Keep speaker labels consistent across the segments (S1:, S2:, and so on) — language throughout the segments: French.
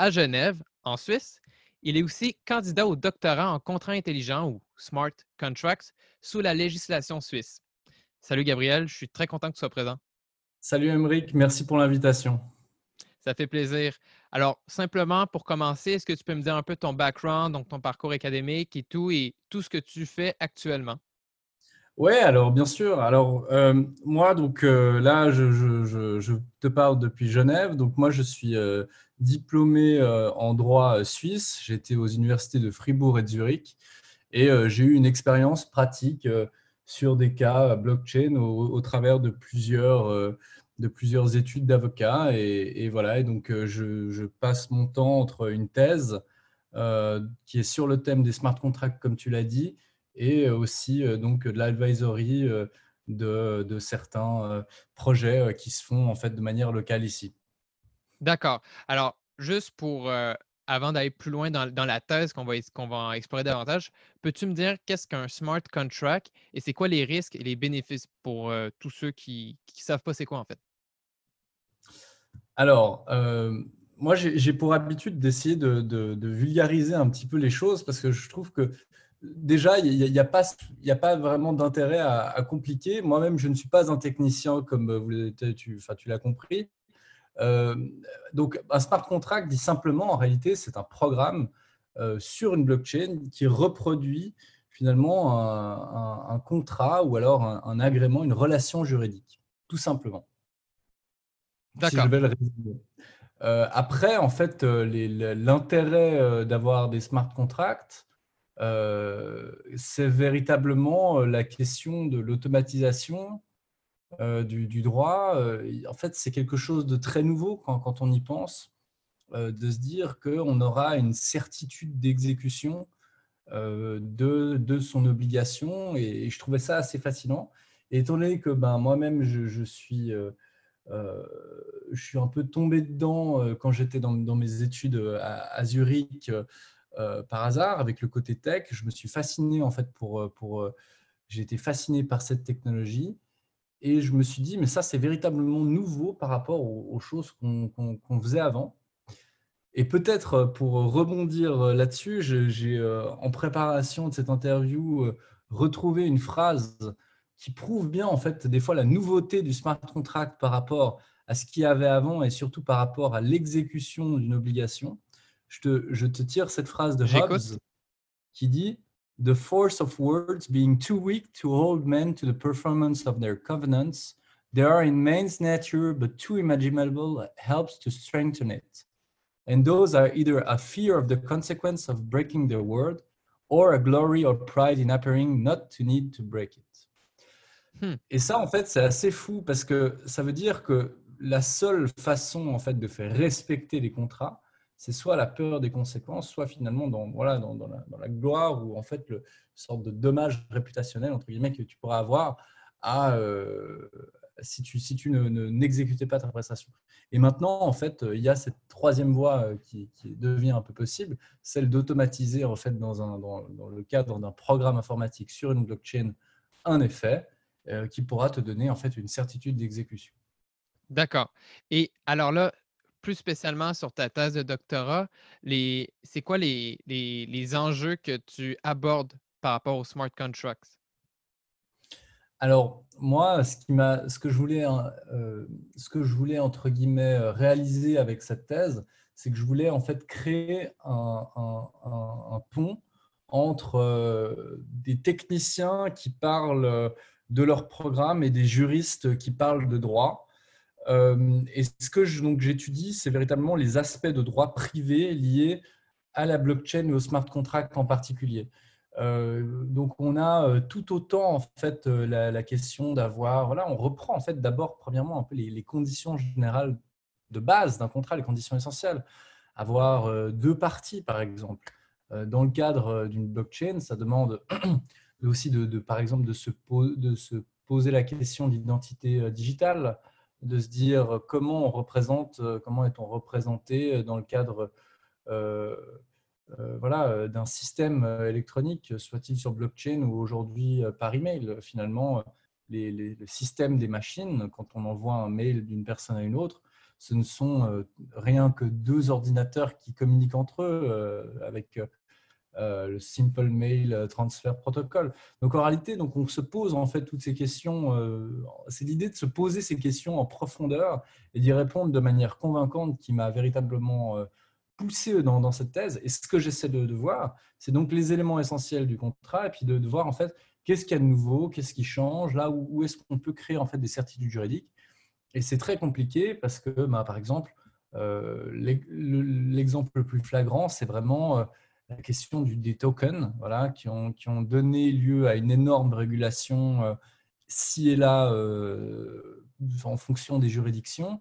S1: à Genève, en Suisse. Il est aussi candidat au doctorat en contrat intelligent ou Smart Contracts sous la législation suisse. Salut Gabriel, je suis très content que tu sois présent.
S2: Salut Emeric, merci pour l'invitation.
S1: Ça fait plaisir. Alors, simplement pour commencer, est-ce que tu peux me dire un peu ton background, donc ton parcours académique et tout, et tout ce que tu fais actuellement?
S2: Oui, alors bien sûr. Alors euh, moi, donc euh, là, je, te parle depuis Genève. Donc moi, je suis euh, diplômé en droit suisse. J'étais aux universités de Fribourg et de Zurich et j'ai eu une expérience pratique sur des cas blockchain au, travers de plusieurs, de plusieurs études d'avocat. Et, voilà, et donc je, passe mon temps entre une thèse qui est sur le thème des smart contracts, comme tu l'as dit, et aussi donc de l'advisory de, de, certains projets qui se font en fait de manière locale ici.
S1: D'accord. Alors, juste pour avant d'aller plus loin dans, dans la thèse qu'on va, qu'on va explorer davantage, peux-tu me dire qu'est-ce qu'un smart contract et c'est quoi les risques et les bénéfices pour tous ceux qui ne savent pas c'est quoi en fait?
S2: Alors, moi, j'ai pour habitude d'essayer de, de, de, vulgariser un petit peu les choses parce que je trouve que déjà, il n'y a, pas, a pas vraiment d'intérêt à, compliquer. Moi-même, je ne suis pas un technicien comme vous, tu, tu l'as compris. Euh, donc, un smart contract dit simplement, en réalité, c'est un programme euh, sur une blockchain qui reproduit finalement un, contrat ou alors un, agrément, une relation juridique, tout simplement.
S1: D'accord.
S2: Euh, après, en fait, l'intérêt d'avoir des smart contracts, c'est véritablement euh, la question de l'automatisation euh, du, droit. en fait, c'est quelque chose de très nouveau quand, on y pense, de se dire qu'on aura une certitude d'exécution de, son obligation. Et, je trouvais ça assez fascinant. Étant donné que ben, moi-même, je, suis, je suis un peu tombé dedans quand j'étais dans, mes études à Zurich euh, par hasard avec le côté tech. Je me suis fasciné en fait pour, euh, pour euh, j'ai été fasciné par cette technologie et je me suis dit mais ça c'est véritablement nouveau par rapport aux, choses qu'on faisait avant. Et peut-être pour rebondir là-dessus, j'ai en préparation de cette interview retrouvé une phrase qui prouve bien en fait des fois la nouveauté du smart contract par rapport à ce qu'il y avait avant et surtout par rapport à l'exécution d'une obligation je te, je te tire cette phrase de Hobbes qui dit The force of words being too weak to hold men to the performance of their covenants, they are in man's nature, but too imaginable helps to strengthen it. And those are either a fear of the consequence of breaking their word or a glory or pride in appearing not to need to break it.
S1: Hmm.
S2: Et ça, en fait, c'est assez fou parce que ça veut dire que la seule façon en fait de faire respecter les contrats, c'est soit la peur des conséquences, soit finalement dans, voilà, dans, la, gloire ou en fait le sorte de dommage réputationnel entre guillemets que tu pourras avoir à, euh, si tu, si tu n'exécutais pas ta prestation. Et maintenant, en fait, il y a cette troisième voie euh, qui, devient un peu possible, celle d'automatiser en fait dans, un, dans, le cadre d'un programme informatique sur une blockchain un effet euh, qui pourra te donner en fait une certitude d'exécution.
S1: D'accord. Et alors là, plus spécialement sur ta thèse de doctorat, c'est quoi les, enjeux que tu abordes par rapport aux smart contracts?
S2: Alors, moi, ce, qui ce, que je voulais, hein, euh, que je voulais, entre guillemets, euh, réaliser avec cette thèse, c'est que je voulais en fait créer un, un, pont entre des techniciens qui parlent de leur programme et des juristes qui parlent de droit. Euh, et ce que j'étudie, c'est véritablement les aspects de droit privé liés à la blockchain et au smart contract en particulier. Euh, donc, on a euh, tout autant en fait la, question d'avoir, voilà, on reprend en fait d'abord premièrement un peu les, conditions générales de base d'un contrat, les conditions essentielles. Avoir deux parties, par exemple. Dans le cadre d'une blockchain, ça demande aussi de, par exemple de se, de se poser la question d'identité digitale de se dire comment on représente, euh, comment est-on représenté dans le cadre euh, euh, voilà, d'un système électronique, soit-il sur blockchain ou aujourd'hui par email. Finalement, les, le système des machines, quand on envoie un mail d'une personne à une autre, ce ne sont rien que deux ordinateurs qui communiquent entre eux avec euh, le Simple Mail Transfer Protocol. Donc en réalité, donc on se pose en fait toutes ces questions. Euh, c'est l'idée de se poser ces questions en profondeur et d'y répondre de manière convaincante qui m'a véritablement euh, poussé dans, dans, cette thèse. Et ce que j'essaie de, voir, c'est donc les éléments essentiels du contrat et puis de, voir en fait qu'est-ce qu'il y a de nouveau, qu'est-ce qui change, là où, est-ce qu'on peut créer en fait des certitudes juridiques. Et c'est très compliqué parce que, bah, par exemple, l'exemple le plus flagrant, c'est vraiment la question des tokens, voilà, qui, ont, donné lieu à une énorme régulation euh, ci et là euh, en fonction des juridictions.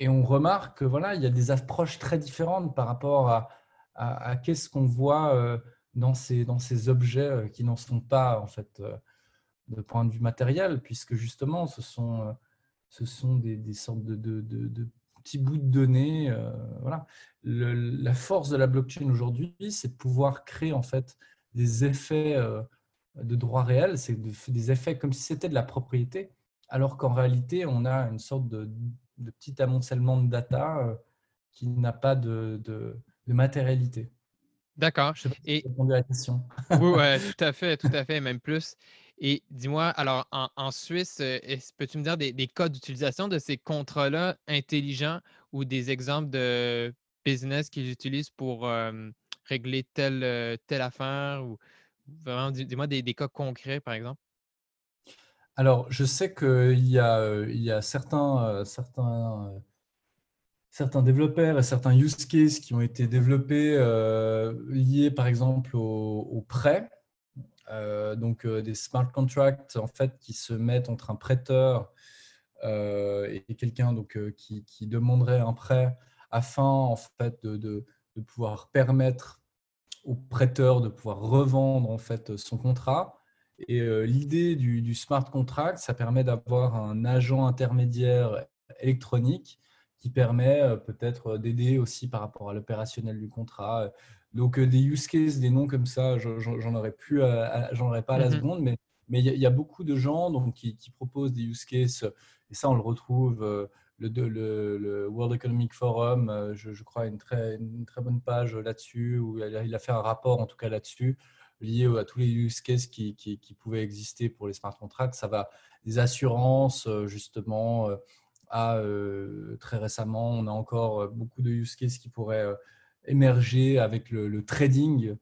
S2: Et on remarque que voilà, il y a des approches très différentes par rapport à, qu'est-ce qu'on voit euh, dans, ces, objets qui n'en sont pas en fait de point de vue matériel, puisque justement ce sont, des sortes de, de, de petits bouts de données. Euh, voilà. la force de la blockchain aujourd'hui, c'est de pouvoir créer en fait des effets euh, de droit réel, c'est des effets comme si c'était de la propriété, alors qu'en réalité, on a une sorte de, petit amoncellement de data euh, qui n'a pas de, de, matérialité.
S1: D'accord.
S2: Je sais pas si Et... à la question.
S1: oui, ouais, tout à fait, tout à fait, même plus. Et dis-moi, alors en, Suisse, euh, peux-tu me dire des, cas d'utilisation de ces contrats-là intelligents ou des exemples de business qu'ils utilisent pour régler telle, euh, telle affaire ou vraiment, dis-moi des, cas concrets, par exemple?
S2: Alors, je sais qu'il y a, euh, il y a certains, certains, certains développeurs et certains use cases qui ont été développés liés, par exemple, au, au prêt. Euh, donc euh, des smart contracts en fait qui se mettent entre un prêteur euh, et quelqu'un donc qui, demanderait un prêt afin en fait de, pouvoir permettre au prêteur de pouvoir revendre en fait son contrat. Et l'idée du, smart contract, ça permet d'avoir un agent intermédiaire électronique qui permet peut-être d'aider aussi par rapport à l'opérationnel du contrat, donc, euh, des use cases, des noms comme ça, j'en aurais plus, j'en aurais pas à la mmh seconde, mais mais il y, a beaucoup de gens donc, qui, proposent des use cases, et ça, on le retrouve. Euh, le, le, World Economic Forum, euh, je, crois, a une très, une très bonne page là-dessus, où il a, fait un rapport, en tout cas là-dessus, lié à tous les use cases qui, qui, pouvaient exister pour les smart contracts. Ça va des assurances, justement, à très récemment, on a encore beaucoup de use cases qui pourraient émerger avec le, trading,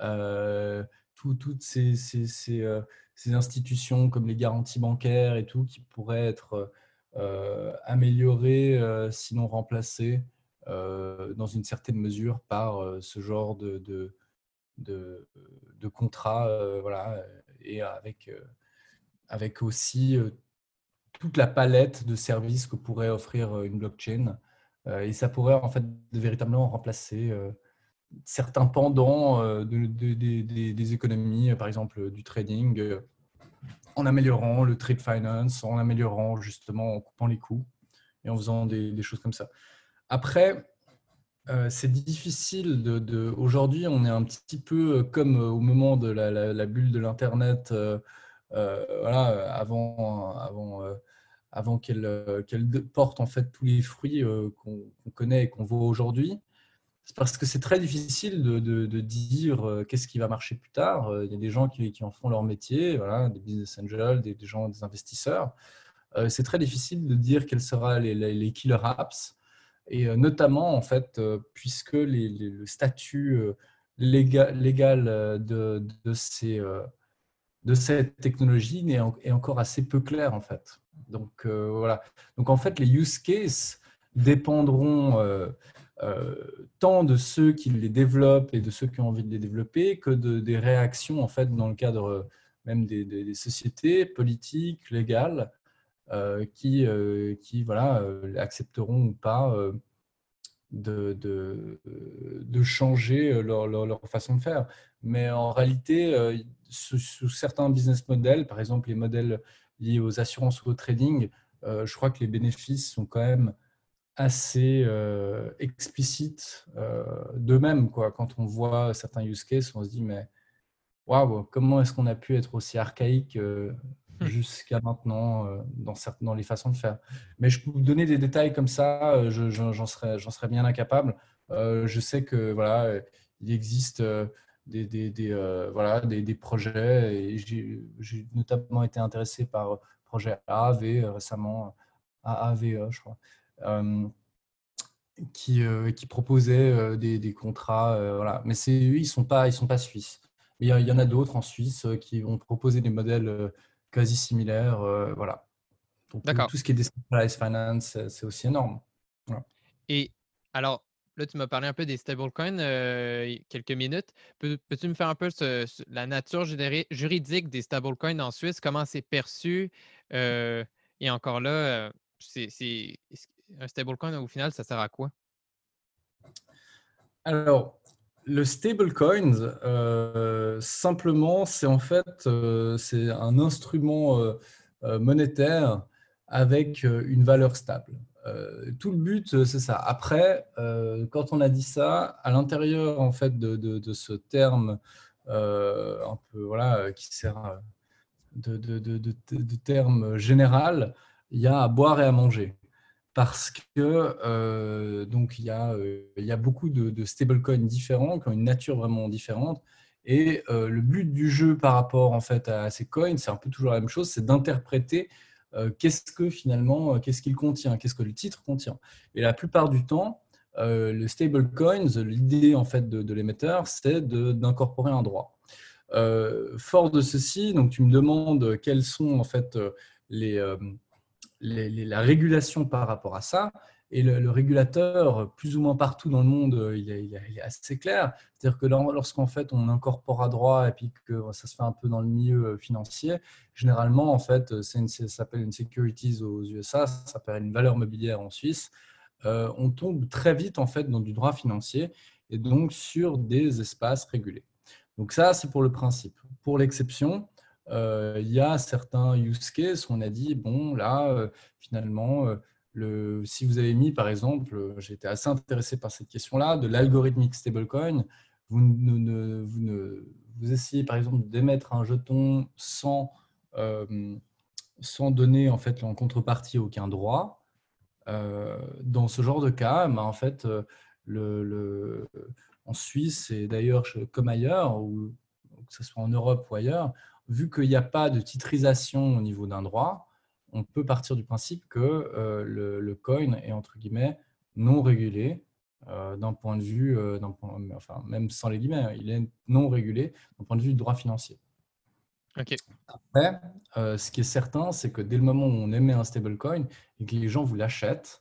S2: euh, toutes euh, ces, institutions comme les garanties bancaires et tout qui pourraient être euh, améliorées, sinon remplacées dans une certaine mesure par ce genre de, de, contrat. voilà, et avec aussi toute la palette de services que pourrait offrir une blockchain. Et ça pourrait en fait véritablement remplacer certains pendants des économies, par exemple du trading, en améliorant le trade finance, en améliorant justement, en coupant les coûts et en faisant des, choses comme ça. Après, c'est difficile de, Aujourd'hui, on est un petit peu comme au moment de la, bulle de l'Internet, voilà, avant, avant qu'elle porte en fait tous les fruits qu'on connaît et qu'on voit aujourd'hui parce que c'est très difficile de, dire euh, qu'est-ce qui va marcher plus tard. Euh, il y a des gens qui, en font leur métier, voilà, des business angels, des, gens, des investisseurs. Euh, c'est très difficile de dire quels seront les, killer apps. Et notamment, en fait, puisque le statut légal, de, cette technologie est, encore assez peu clair, en fait. Donc, voilà. Donc, en fait, les use cases dépendront euh, tant de ceux qui les développent et de ceux qui ont envie de les développer que de, des réactions en fait dans le cadre euh, même des, sociétés politiques, légales, euh, qui, qui voilà, accepteront ou pas de, de, de, changer leur, leur, façon de faire. Mais en réalité, sous, sous, certains business models, par exemple les modèles liés aux assurances ou au trading, je crois que les bénéfices sont quand même assez euh, explicite euh, d'eux-mêmes. Quand on voit certains use cases, on se dit, mais waouh, comment est-ce qu'on a pu être aussi archaïque euh, hmm. jusqu'à maintenant euh, dans, dans les façons de faire Mais je peux vous donner des détails comme ça, j'en serais, serais bien incapable. je sais que voilà, il existe des, des, des voilà, des, des, projets et j'ai notamment été intéressé par le projet AAV récemment, AAVE, je crois. Euh, qui, euh, qui proposaient euh, des, des contrats. voilà. Mais eux, ils ne sont, pas, ils sont pas suisses. Il y, en a d'autres en Suisse qui ont proposé des modèles quasi similaires. voilà. Donc, tout ce qui est decentralized finance, c'est aussi énorme.
S1: Et alors, là, tu m'as parlé un peu des stablecoins euh, quelques minutes. Peux, tu me faire un peu la nature juridique des stablecoins en Suisse? Comment c'est perçu? et encore là, c'est un stablecoin, au final, ça sert à quoi?
S2: Alors, le stablecoin, euh, simplement, c'est en fait euh, c'est un instrument euh, monétaire avec une valeur stable. Tout le but, c'est ça. Après, quand on a dit ça, à l'intérieur en fait de, ce terme un peu voilà qui sert de, de, terme général, il y a à boire et à manger parce que euh, donc il y, a, euh, il y a beaucoup de, stablecoins différents qui ont une nature vraiment différente. Et euh, le but du jeu par rapport en fait à ces coins, c'est un peu toujours la même chose, c'est d'interpréter qu'est-ce que finalement, qu'est-ce qu'il contient, qu'est-ce que le titre contient? Et la plupart du temps, le stablecoins, l'idée en fait de, l'émetteur, c'est d'incorporer un droit. fort de ceci, donc tu me demandes quels sont en fait les la régulation par rapport à ça. Et le, régulateur, plus ou moins partout dans le monde, il est, assez clair. C'est-à-dire que lorsqu'en fait on incorpore à droit et puis que ça se fait un peu dans le milieu financier, généralement en fait ça s'appelle une securities aux USA, ça s'appelle une valeur mobilière en Suisse. Euh, on tombe très vite en fait dans du droit financier et donc sur des espaces régulés. Donc ça c'est pour le principe. Pour l'exception, euh, il y a certains use cases où on a dit, bon, là, euh, finalement, euh, si vous avez mis, par exemple, j'étais assez intéressé par cette question-là, de l'algorithmique stablecoin, vous, essayez, par exemple, d'émettre un jeton sans, sans donner, en fait, en contrepartie aucun droit. dans ce genre de cas, ben, en fait, en Suisse et d'ailleurs comme ailleurs, ou que ce soit en Europe ou ailleurs, vu qu'il n'y a pas de titrisation au niveau d'un droit, on peut partir du principe que euh, le, coin est entre guillemets non régulé euh, d'un point de vue, euh, enfin même sans les guillemets, hein, il est non régulé d'un point de vue du droit financier. Après, ce qui est certain, c'est que dès le moment où on émet un stablecoin et que les gens vous l'achètent,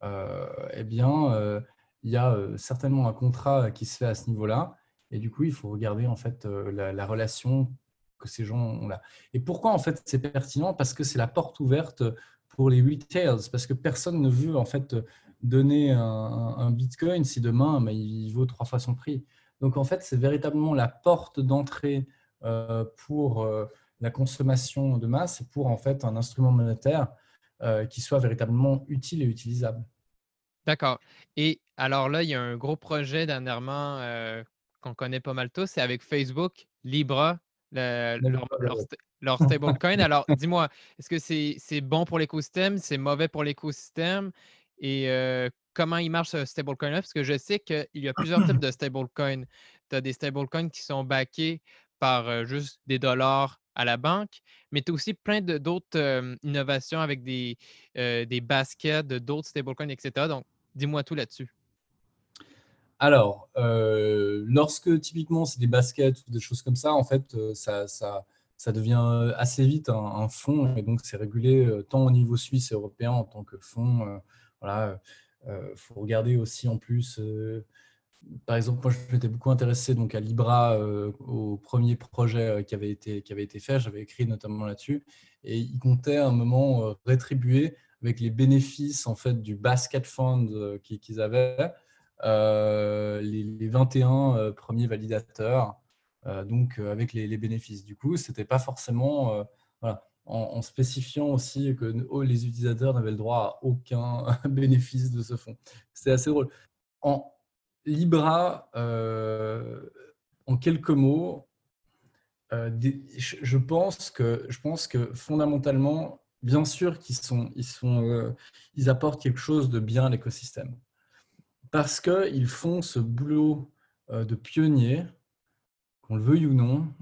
S2: eh bien, il y a certainement un contrat qui se fait à ce niveau-là. Et du coup, il faut regarder en fait la relation que ces gens ont là. Et pourquoi en fait c'est pertinent? Parce que c'est la porte ouverte pour les retails, parce que personne ne veut en fait donner un, bitcoin si demain mais il vaut trois fois son prix. Donc en fait c'est véritablement la porte d'entrée euh, pour euh, la consommation de masse et pour en fait un instrument monétaire euh, qui soit véritablement utile et utilisable.
S1: D'accord. Et alors là, il y a un gros projet dernièrement qu'on connaît pas mal tous, c'est avec Facebook, Libra, leur, stablecoin. Alors, dis-moi, est-ce que c'est bon pour l'écosystème, c'est mauvais pour l'écosystème? Et comment il marche ce stablecoin-là? Parce que je sais qu'il y a plusieurs types de stablecoins. Tu as des stablecoins qui sont backés par juste des dollars à la banque, mais tu as aussi plein d'autres innovations avec des, des baskets, d'autres stablecoins, etc. Donc, dis-moi tout là-dessus.
S2: Alors, lorsque typiquement c'est des baskets ou des choses comme ça, en fait, ça, ça, devient assez vite un, fonds et donc c'est régulé tant au niveau suisse et européen en tant que fonds. voilà, il faut regarder aussi en plus par exemple, moi, je m'étais beaucoup intéressé donc, à Libra, euh, au premier projet euh, qui, avait été, qui avait été fait. J'avais écrit notamment là-dessus. Et il comptait à un moment euh, rétribuer avec les bénéfices en fait, du basket fund qu'ils avaient les, 21 premiers validateurs, donc avec les, bénéfices. Du coup, ce n'était pas forcément. En, spécifiant aussi que oh, les utilisateurs n'avaient le droit à aucun bénéfice de ce fonds. C'est assez drôle. En, Libra, euh, en quelques mots, euh, je, pense que, je pense que fondamentalement, bien sûr qu'ils sont, ils sont, euh, ils apportent quelque chose de bien à l'écosystème. Parce qu'ils font ce boulot de pionnier, qu'on le veuille ou non,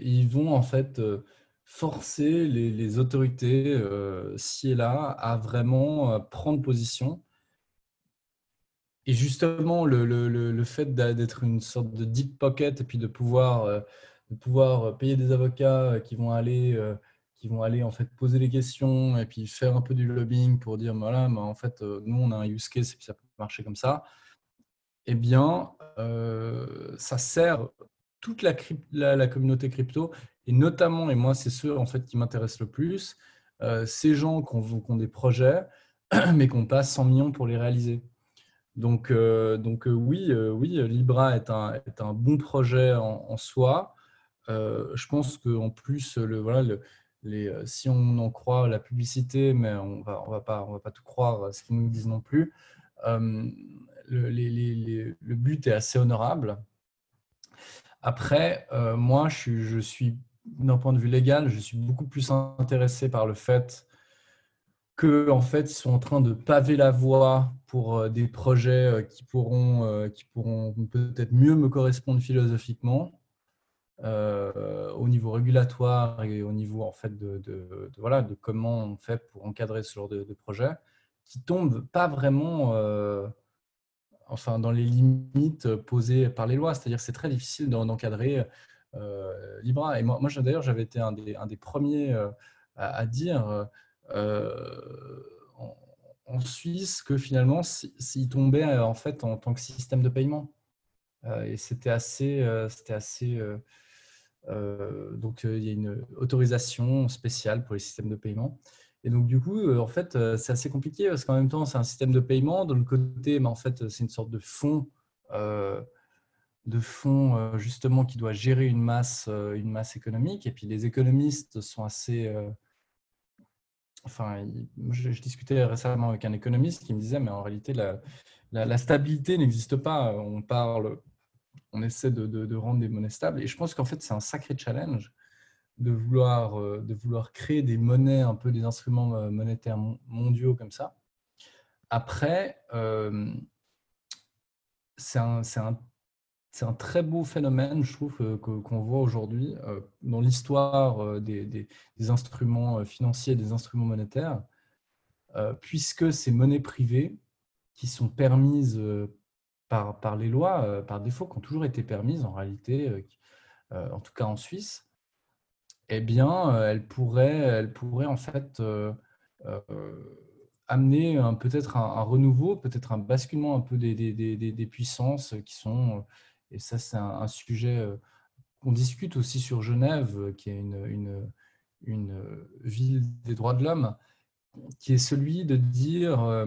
S2: ils vont en fait forcer les, autorités, ci et là, à vraiment prendre position. Et justement, le, fait d'être une sorte de deep pocket et puis de pouvoir, euh, payer des avocats euh, qui vont aller, euh, qui vont aller en fait poser des questions et puis faire un peu du lobbying pour dire voilà, mais en fait, nous on a un use case et puis ça marcher comme ça. Eh bien, ça sert toute la, communauté crypto et notamment, et moi c'est ceux en fait qui m'intéressent le plus, ces gens qui ont, qui des projets mais qu'on passe 100 millions pour les réaliser. Donc, euh, donc euh, oui, euh, oui, Libra est un, bon projet en, soi. je pense qu'en plus, si on en croit la publicité, mais on va, on va, pas, va pas tout croire ce qu'ils nous disent non plus, le, le, but est assez honorable. Après, moi, je suis, d'un point de vue légal, je suis beaucoup plus intéressé par le fait que en fait, ils sont en train de paver la voie pour euh, des projets euh, qui pourront, euh, qui pourront peut-être mieux me correspondre philosophiquement au niveau régulatoire et au niveau en fait de, voilà, de comment on fait pour encadrer ce genre de, projet, qui tombent pas vraiment enfin, dans les limites posées par les lois. C'est-à-dire c'est très difficile d'encadrer Libra. Et moi, d'ailleurs, j'avais été un des, un des premiers à, dire euh, en, Suisse que finalement, s'il tombait euh, en fait en tant que système de paiement. Euh, et c'était assez, c'était assez donc il y a une autorisation spéciale pour les systèmes de paiement. Et donc du coup, en fait, c'est assez compliqué parce qu'en même temps, c'est un système de paiement. De l'autre côté, mais en fait, c'est une sorte de fonds, de fonds justement qui doit gérer une masse, une masse économique. Et puis les économistes sont assez enfin, je, discutais récemment avec un économiste qui me disait, mais en réalité, la, stabilité n'existe pas. On parle, on essaie de, rendre des monnaies stables. Et je pense qu'en fait, c'est un sacré challenge de vouloir, euh, de vouloir créer des monnaies, un peu des instruments euh, monétaires mondiaux comme ça. Après, euh, c'est un, un, très beau phénomène, je trouve, qu'on voit aujourd'hui dans l'histoire euh, des, instruments financiers, des instruments monétaires, puisque ces monnaies privées qui sont permises par, par les lois, par défaut, qui ont toujours été permises en réalité, en tout cas en Suisse, eh bien, elles pourraient, elles pourraient en fait amener peut-être un, renouveau, peut-être un basculement un peu des, des, des puissances qui sont et ça, c'est un, sujet euh, qu'on discute aussi sur Genève, qui est une, une, une ville des droits de l'homme, qui est celui de dire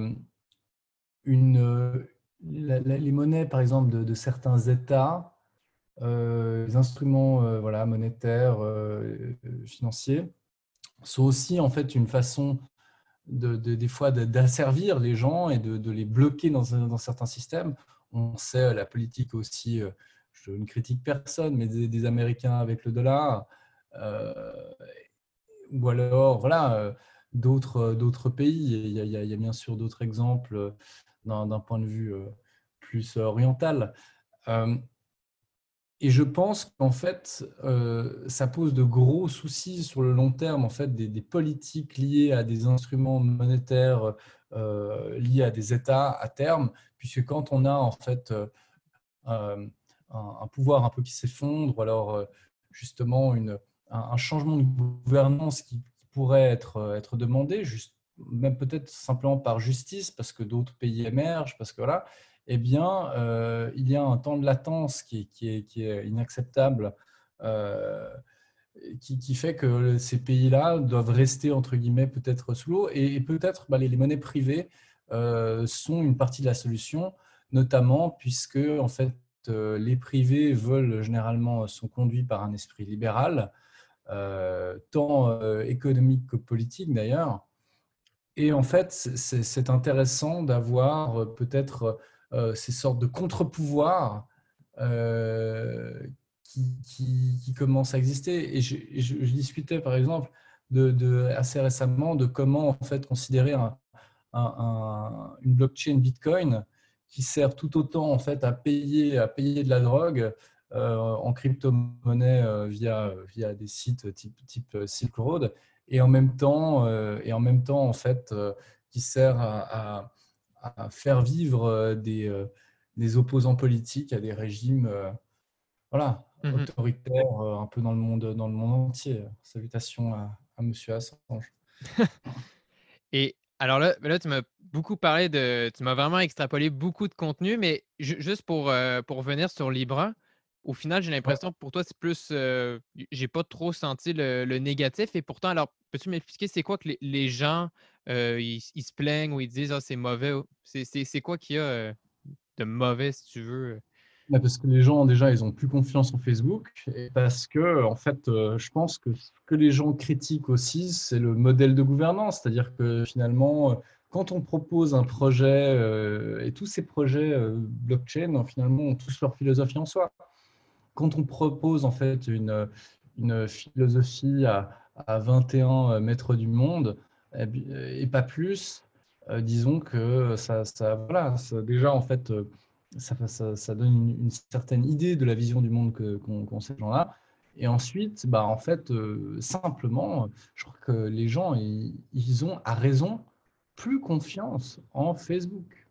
S2: une, les monnaies, par exemple, de, certains États, les instruments voilà, monétaires, financiers, sont aussi en fait une façon de, des fois d'asservir les gens et de, les bloquer dans, certains systèmes. On sait la politique aussi, euh, je ne critique personne, mais des, Américains avec le dollar, euh, ou alors voilà euh, d'autres d'autres pays. Il y, a, il y, a, bien sûr d'autres exemples d'un point de vue plus oriental. Et je pense qu'en fait, euh, ça pose de gros soucis sur le long terme, en fait, des, politiques liées à des instruments monétaires euh, liés à des États à terme, puisque quand on a en fait euh, un, pouvoir un peu qui s'effondre, ou alors justement une, un, changement de gouvernance qui, pourrait être, être demandé, juste, même peut-être simplement par justice, parce que d'autres pays émergent, parce que voilà, eh bien, euh, il y a un temps de latence qui, est, inacceptable, euh, qui, fait que ces pays-là doivent rester, entre guillemets, peut-être sous l'eau. Et, peut-être bah, les, monnaies privées euh, sont une partie de la solution, notamment puisque, en fait, les privés veulent généralement, sont conduits par un esprit libéral, tant économique que politique d'ailleurs. Et en fait, c'est intéressant d'avoir peut-être ces sortes de contre-pouvoirs euh, qui, commencent à exister. Et je, discutais par exemple de, assez récemment de comment en fait considérer une blockchain Bitcoin qui sert tout autant en fait à payer à payer de la drogue euh, en crypto-monnaie via via des sites type type Silk Road et en même temps et en même temps en fait qui sert à faire vivre euh, des, euh, des, opposants politiques à des régimes euh, voilà, mmh autoritaires un peu dans le monde, dans le monde entier. Salutations à, à Monsieur Assange.
S1: Et alors là, là tu m'as beaucoup parlé de. Tu m'as vraiment extrapolé beaucoup de contenu, mais juste pour, pour revenir sur Libra, au final, j'ai l'impression que pour toi, c'est plus. j'ai pas trop senti le, négatif. Et pourtant, alors, peux-tu m'expliquer c'est quoi que les gens euh, ils, se plaignent ou ils disent ah, c'est mauvais. C'est quoi qu'il y a euh, de mauvais, si tu veux?
S2: Bah, parce que les gens, déjà, ils ont plus confiance en Facebook. Et parce que, en fait, euh, je pense que ce que les gens critiquent aussi, c'est le modèle de gouvernance. C'est-à-dire que finalement, quand on propose un projet, et tous ces projets blockchain, finalement, ont tous leur philosophie en soi. Quand on propose, en fait, une, une philosophie à, à 21 mètres du monde, et pas plus. Euh, disons que ça, ça voilà, déjà en fait, euh, ça, donne une, certaine idée de la vision du monde qu'ont qu ces gens-là. Et ensuite, bah, en fait, euh, simplement, je crois que les gens, ils, ont à raison plus confiance en Facebook.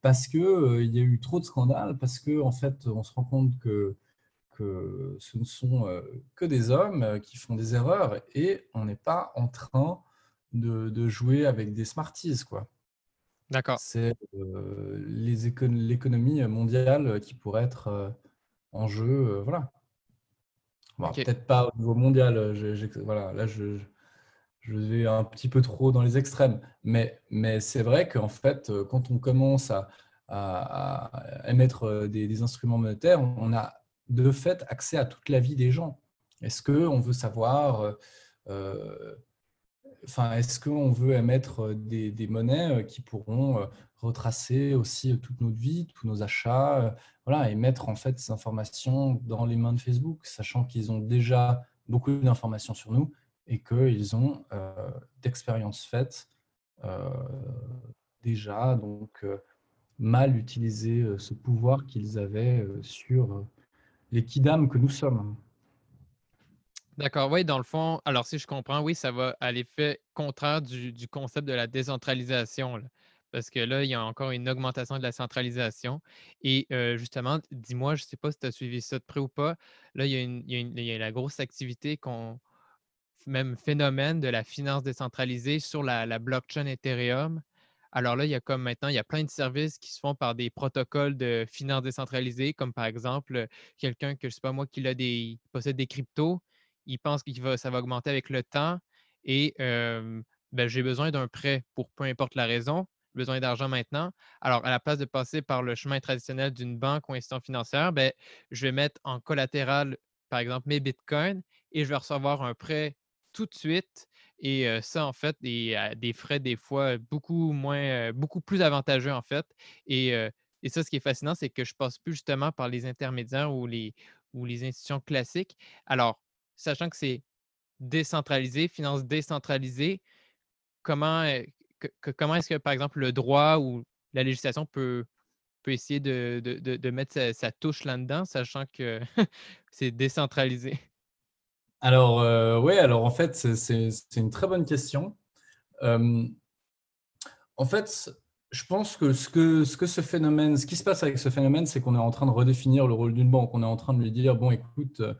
S2: Parce qu'il il y a eu trop de scandales, parce qu'en en fait, on se rend compte que que ce ne sont euh, que des hommes euh, qui font des erreurs et on n'est pas en train de, jouer avec des Smarties. Quoi.
S1: D'accord.
S2: C'est euh, l'économie mondiale qui pourrait être en jeu. voilà. Peut-être pas au niveau mondial. voilà, là, je, je, vais un petit peu trop dans les extrêmes. Mais, mais c'est vrai qu'en fait, quand on commence à, à, émettre des, des, instruments monétaires, on a de fait accès à toute la vie des gens. Est-ce qu'on veut savoir, euh, euh, enfin, est-ce qu'on veut émettre des, monnaies euh, qui pourront retracer aussi toute notre vie, tous nos achats, voilà, et mettre en fait ces informations dans les mains de Facebook, sachant qu'ils ont déjà beaucoup d'informations sur nous et qu'ils ont d'expériences faites déjà, donc mal utilisé ce pouvoir qu'ils avaient sur les kidam que nous sommes.
S1: D'accord, oui, dans le fond, alors si je comprends, oui, ça va à l'effet contraire du, concept de la décentralisation. parce que là, il y a encore une augmentation de la centralisation. Et euh, justement, dis-moi, je ne sais pas si tu as suivi ça de près ou pas, là, il y a, la grosse activité qu'on même phénomène de la finance décentralisée sur la, blockchain Ethereum Alors là, il y a comme maintenant, il y a plein de services qui se font par des protocoles de finances décentralisées, comme par exemple, quelqu'un que je sais pas moi, qui a des possède des cryptos, il pense que ça va augmenter avec le temps et ben, j'ai besoin d'un prêt pour peu importe la raison, besoin d'argent maintenant. Alors, à la place de passer par le chemin traditionnel d'une banque ou institution financière, ben, je vais mettre en collatéral, par exemple, mes bitcoins et je vais recevoir un prêt tout de suite. Et ça, en fait, des, des frais des fois beaucoup moins, beaucoup plus avantageux, en fait. Et, et ça, ce qui est fascinant, c'est que je passe plus justement par les intermédiaires ou les, ou les institutions classiques. Alors, sachant que c'est décentralisé, finance décentralisée, comment, comment est-ce que, par exemple, le droit ou la législation peut, peut essayer de, de, mettre sa, touche là-dedans, sachant que c'est décentralisé?
S2: Alors, euh, oui, alors en fait, c'est une très bonne question. en fait, je pense que ce, que ce phénomène, ce qui se passe avec ce phénomène, c'est qu'on est en train de redéfinir le rôle d'une banque. On est en train de lui dire, bon, écoute, euh,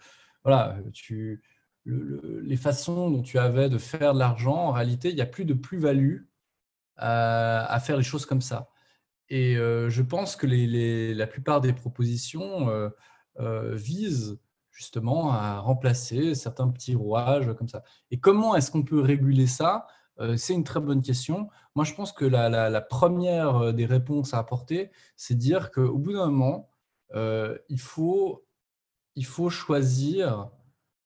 S2: voilà, tu, les façons dont tu avais de faire de l'argent, en réalité, il n'y a plus de plus-value à, faire les choses comme ça. Et euh, je pense que la plupart des propositions euh, euh, visent justement à remplacer certains petits rouages comme ça. Et comment est-ce qu'on peut réguler ça? C'est une très bonne question. Moi, je pense que la, première des réponses à apporter, c'est dire qu'au bout d'un moment, il, faut, il faut choisir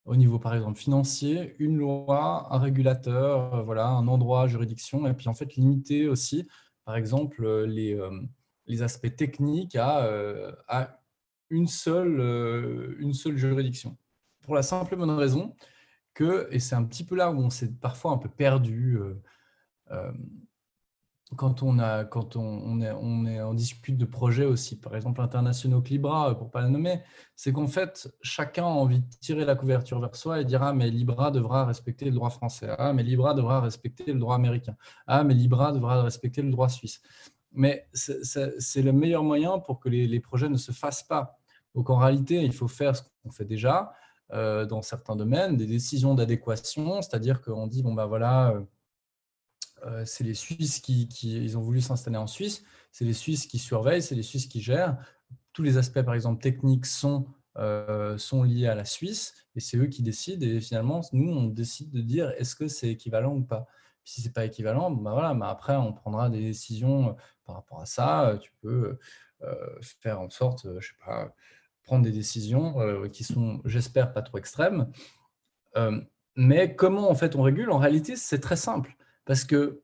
S2: au niveau, par exemple, financier, une loi, un régulateur, euh, voilà, un endroit, juridiction, et puis en fait limiter aussi, par exemple, euh, les, euh, les aspects techniques à, à une, seule, une seule juridiction. Pour la simple et bonne raison que, et c'est un petit peu là où on s'est parfois un peu perdu, quand on, a, quand on, est, on est en dispute de projets aussi, par exemple internationaux Libra, pour ne pas le nommer, c'est qu'en fait, chacun a envie de tirer la couverture vers soi et dire Ah, mais Libra devra respecter le droit français. Ah, mais Libra devra respecter le droit américain. Ah, mais Libra devra respecter le droit suisse. Mais c'est le meilleur moyen pour que les, projets ne se fassent pas. Donc en réalité, il faut faire ce qu'on fait déjà euh, dans certains domaines, des décisions d'adéquation, c'est-à-dire qu'on dit Bon, ben voilà. Euh, euh, c'est les Suisses qui, ils ont voulu s'installer en Suisse, c'est les Suisses qui surveillent, c'est les Suisses qui gèrent. Tous les aspects, par exemple, techniques sont, sont liés à la Suisse et c'est eux qui décident. Et finalement, nous, on décide de dire est-ce que c'est équivalent ou pas? Si ce n'est pas équivalent, bah voilà, mais après, on prendra des décisions par rapport à ça. Tu peux faire en sorte, je sais pas, prendre des décisions qui sont, j'espère, pas trop extrêmes. mais comment en fait on régule? En réalité, c'est très simple parce que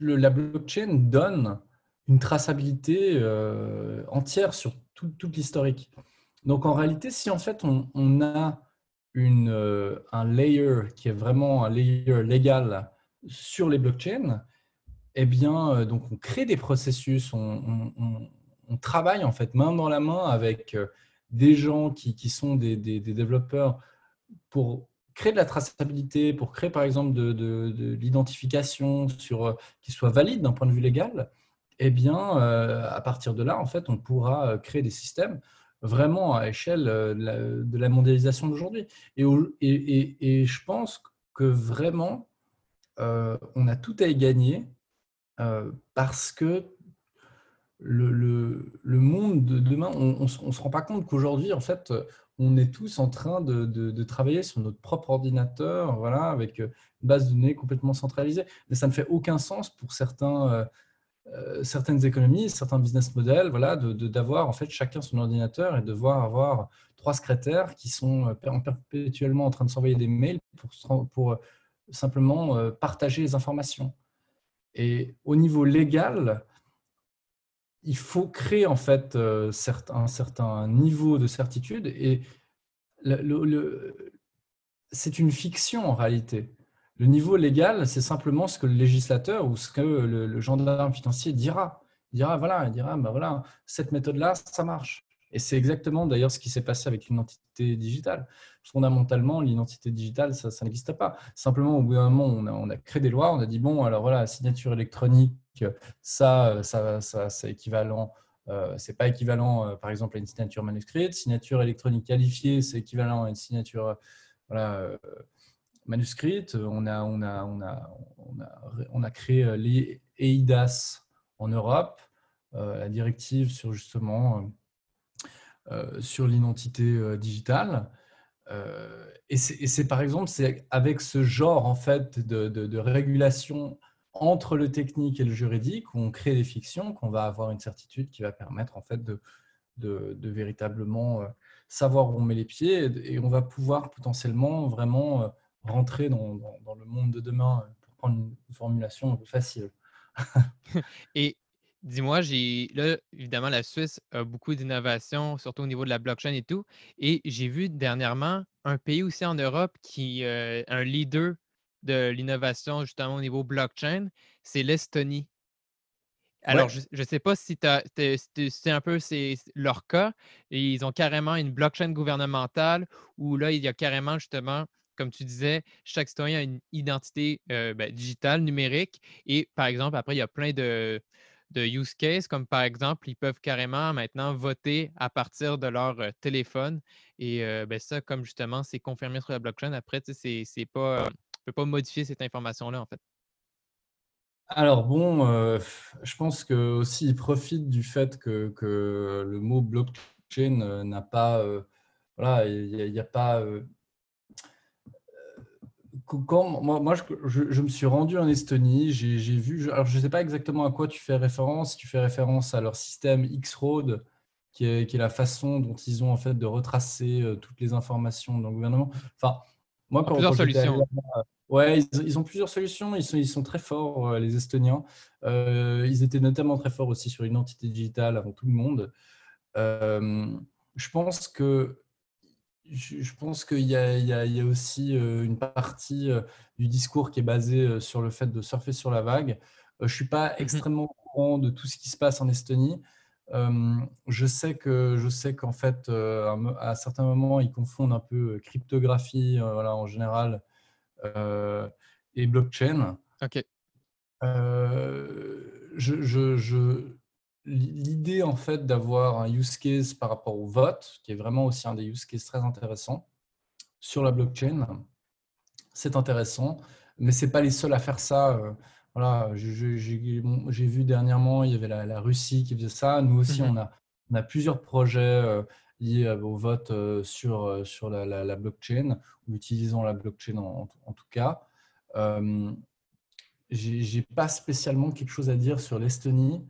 S2: la blockchain donne une traçabilité euh, entière sur tout, l'historique. Donc en réalité, si en fait on, a une, euh, un layer qui est vraiment un layer légal sur les blockchains, eh bien, euh, donc on crée des processus, on, travaille en fait main dans la main avec des gens qui, sont des, des développeurs pour créer de la traçabilité, pour créer par exemple de, l'identification sur, euh, qui soit valide d'un point de vue légal, eh bien, euh, à partir de là, en fait, on pourra euh, créer des systèmes vraiment à échelle de la mondialisation d'aujourd'hui. Et, et, et, je pense que vraiment, on a tout à y gagner parce que le, le, monde de demain, on ne se rend pas compte qu'aujourd'hui, en fait, on est tous en train de, travailler sur notre propre ordinateur, voilà, avec euh, une base de données complètement centralisée. Mais ça ne fait aucun sens pour certains, euh, euh, certaines économies, certains business models, voilà, d'avoir en fait chacun son ordinateur et de devoir avoir trois secrétaires qui sont perpétuellement en train de s'envoyer des mails pour, pour simplement partager les informations. Et au niveau légal, il faut créer en fait euh, un certain niveau de certitude et c'est une fiction en réalité. Le niveau légal, c'est simplement ce que le législateur ou ce que le, gendarme financier dira. Il dira, voilà, il dira, ben voilà, cette méthode-là, ça marche. Et c'est exactement d'ailleurs ce qui s'est passé avec l'identité digitale. Fondamentalement, l'identité digitale, ça, n'existe pas. Simplement, au bout d'un moment, on a, on a, créé des lois, on a dit, bon, alors voilà, signature électronique, ça, ça, ça c'est équivalent. Euh, c'est pas équivalent, euh, par exemple, à une signature manuscrite. Signature électronique qualifiée, c'est équivalent à une signature voilà, manuscrite. On a, on a, on a, on a, on a créé les EIDAS en Europe, la directive sur justement sur l'identité digitale. et c'est par exemple, c'est avec ce genre en fait de, de, régulation entre le technique et le juridique, où on crée des fictions, qu'on va avoir une certitude qui va permettre en fait de, de, véritablement euh, savoir où on met les pieds et, on va pouvoir potentiellement vraiment euh, rentrer dans, dans, le monde de demain euh, pour prendre une formulation facile.
S1: et dis-moi, j'ai là, évidemment, la Suisse a beaucoup d'innovations, surtout au niveau de la blockchain et tout. Et j'ai vu dernièrement un pays aussi en Europe qui est un leader de l'innovation justement au niveau blockchain, c'est l'Estonie. Alors, je ne sais pas si c'est un peu leur cas. ils ont carrément une blockchain gouvernementale où là, il y a carrément justement, comme tu disais, chaque citoyen a une identité euh, ben, digitale, numérique. Et par exemple, après, il y a plein de, use cases, comme par exemple, ils peuvent carrément maintenant voter à partir de leur téléphone. Et ben, ça, comme justement, c'est confirmé sur la blockchain, après, c'est pas ne peut pas modifier cette information-là, en fait.
S2: Alors bon, je pense que aussi il profite du fait que, que le mot blockchain n'a pas, voilà, il n'y a, pas. Quand, moi, moi je, je, me suis rendu en Estonie, j'ai vu, alors je ne sais pas exactement à quoi tu fais référence, tu fais référence à leur système X-Road, qui est, qui est, la façon dont ils ont en fait de retracer toutes les informations dans le gouvernement. Enfin,
S1: moi, quand, plusieurs solutions.
S2: Ouais, ils, ont plusieurs solutions. Ils sont, ils sont très forts, euh, les Estoniens. Euh, ils étaient notamment très forts aussi sur l'identité digitale avant tout le monde. Euh, je pense que je pense qu'il y, y, a aussi une partie du discours qui est basé sur le fait de surfer sur la vague. Je ne suis pas mmh extrêmement au courant de tout ce qui se passe en Estonie. je sais que je sais qu'en fait, à certains moments, ils confondent un peu cryptographie, voilà, en général, euh, et blockchain.
S1: Ok.
S2: Euh, je, l'idée en fait d'avoir un use case par rapport au vote, qui est vraiment aussi un des use cases très intéressants sur la blockchain, c'est intéressant, mais c'est pas les seuls à faire ça. Euh, voilà, j'ai vu dernièrement, il y avait la, Russie qui faisait ça. Nous aussi, mhm. on, a, on a plusieurs projets liés au vote euh, sur, euh, sur la, blockchain, ou utilisant la blockchain en, tout cas. Euh, je n'ai pas spécialement quelque chose à dire sur l'Estonie.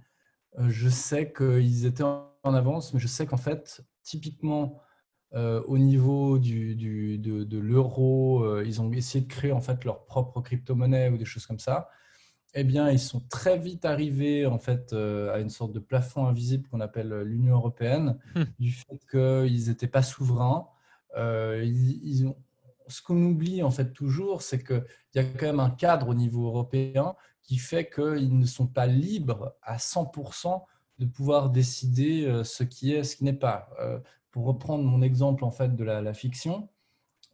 S2: Je sais qu'ils étaient en avance, mais je sais qu'en fait, typiquement, au niveau du, du, de, de l'euro, ils ont essayé de créer en fait leur propre crypto-monnaie ou des choses comme ça eh bien, ils sont très vite arrivés en fait euh, à une sorte de plafond invisible qu'on appelle euh, l'Union européenne, hmm. du fait qu'ils n'étaient pas souverains. Euh, ils, ont... Ce qu'on oublie en fait toujours, c'est qu'il y a quand même un cadre au niveau européen qui fait qu'ils ne sont pas libres à 100% de pouvoir décider ce qui est, ce qui n'est pas. pour reprendre mon exemple en fait de la, fiction,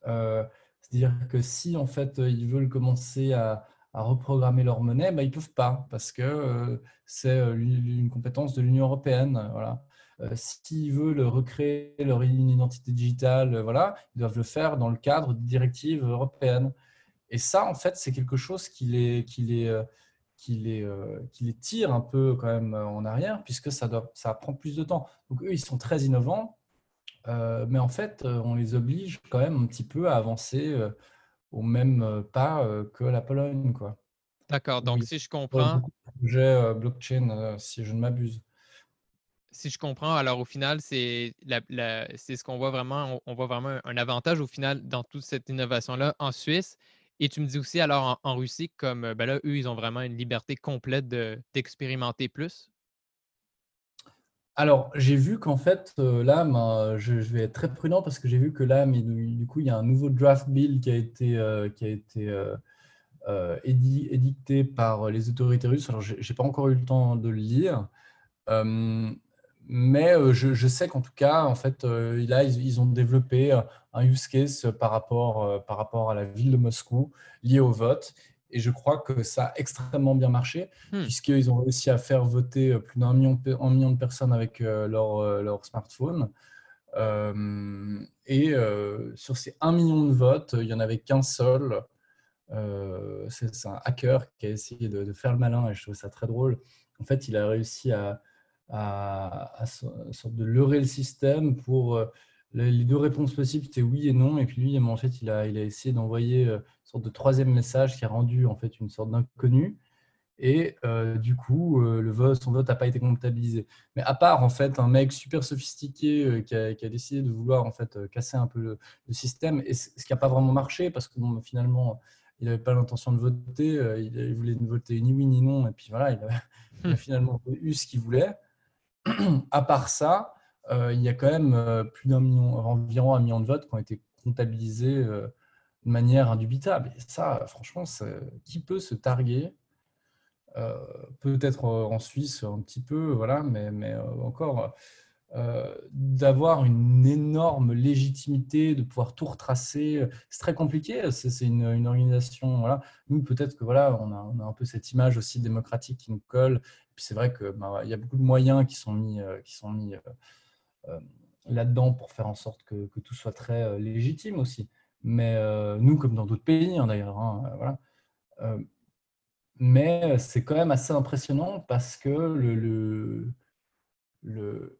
S2: c'est-à-dire que si en fait ils veulent commencer à à reprogrammer leur monnaie, bah, ils ne peuvent pas parce que euh, c'est euh, une compétence de l'Union européenne. Voilà. Euh, S'ils veulent recréer leur identité digitale, voilà, ils doivent le faire dans le cadre des directives européennes. Et ça, en fait, c'est quelque chose qui les, qui, les, qui, les, qui les tire un peu quand même en arrière, puisque ça, doit, ça prend plus de temps. Donc eux, ils sont très innovants, mais en fait, on les oblige quand même un petit peu à avancer au même euh, pas euh, que la Pologne. quoi.
S1: D'accord, donc si je comprends.
S2: Projet euh, blockchain, si je ne m'abuse.
S1: Si je comprends, alors au final, c'est ce qu'on voit vraiment, on, voit vraiment un avantage au final dans toute cette innovation-là en Suisse. Et tu me dis aussi, alors en, Russie, comme ben là, eux, ils ont vraiment une liberté complète d'expérimenter plus?
S2: Alors, j'ai vu qu'en fait, euh, là, ben, je, vais être très prudent parce que j'ai vu que là, mais, du coup, il y a un nouveau draft bill qui a été, euh, qui a été euh, édicté par les autorités russes. Alors, je n'ai pas encore eu le temps de le lire. Mais je, sais qu'en tout cas, en fait, là, ils, ont développé un use case par rapport, par rapport à la ville de Moscou lié au vote. Et je crois que ça a extrêmement bien marché, hmm. puisqu'ils ont réussi à faire voter euh, plus d'un million, million, de personnes avec euh, leur, euh, leur smartphone. Euh, et euh, sur ces 1 million de votes, il n'y en avait qu'un seul. Euh, c'est un hacker qui a essayé de, faire le malin et je trouve ça très drôle. En fait, il a réussi à, à, sorte de leurrer le système pour les deux réponses possibles, c'était oui et non. Et puis lui, en fait, il a, il a essayé d'envoyer une sorte de troisième message qui a rendu en fait une sorte d'inconnu et euh, du coup, euh, le vote, son vote n'a pas été comptabilisé. Mais à part en fait un mec super sophistiqué euh, qui, a, décidé de vouloir en fait casser un peu le, système, et ce qui n'a pas vraiment marché parce que finalement, il n'avait pas l'intention de voter, il, voulait ne voter ni oui ni non, et puis voilà, il a, hmm. finalement eu ce qu'il voulait. à part ça, il y a quand même plus d'un million, environ un million de votes qui ont été comptabilisés de manière indubitable. Et ça, franchement, qui peut se targuer euh, peut-être euh, en Suisse un petit peu, voilà, mais, euh, encore d'avoir une énorme légitimité, de pouvoir tout retracer, c'est très compliqué. C'est une, organisation. Nous, peut-être que voilà, on a, un peu cette image aussi démocratique qui nous colle. Et puis c'est vrai que bah, y a beaucoup de moyens qui sont mis, qui sont mis là-dedans pour faire en sorte que, tout soit très légitime aussi. Mais nous, comme dans d'autres pays, hein, d'ailleurs, hein, voilà mais c'est quand même assez impressionnant parce que le, le,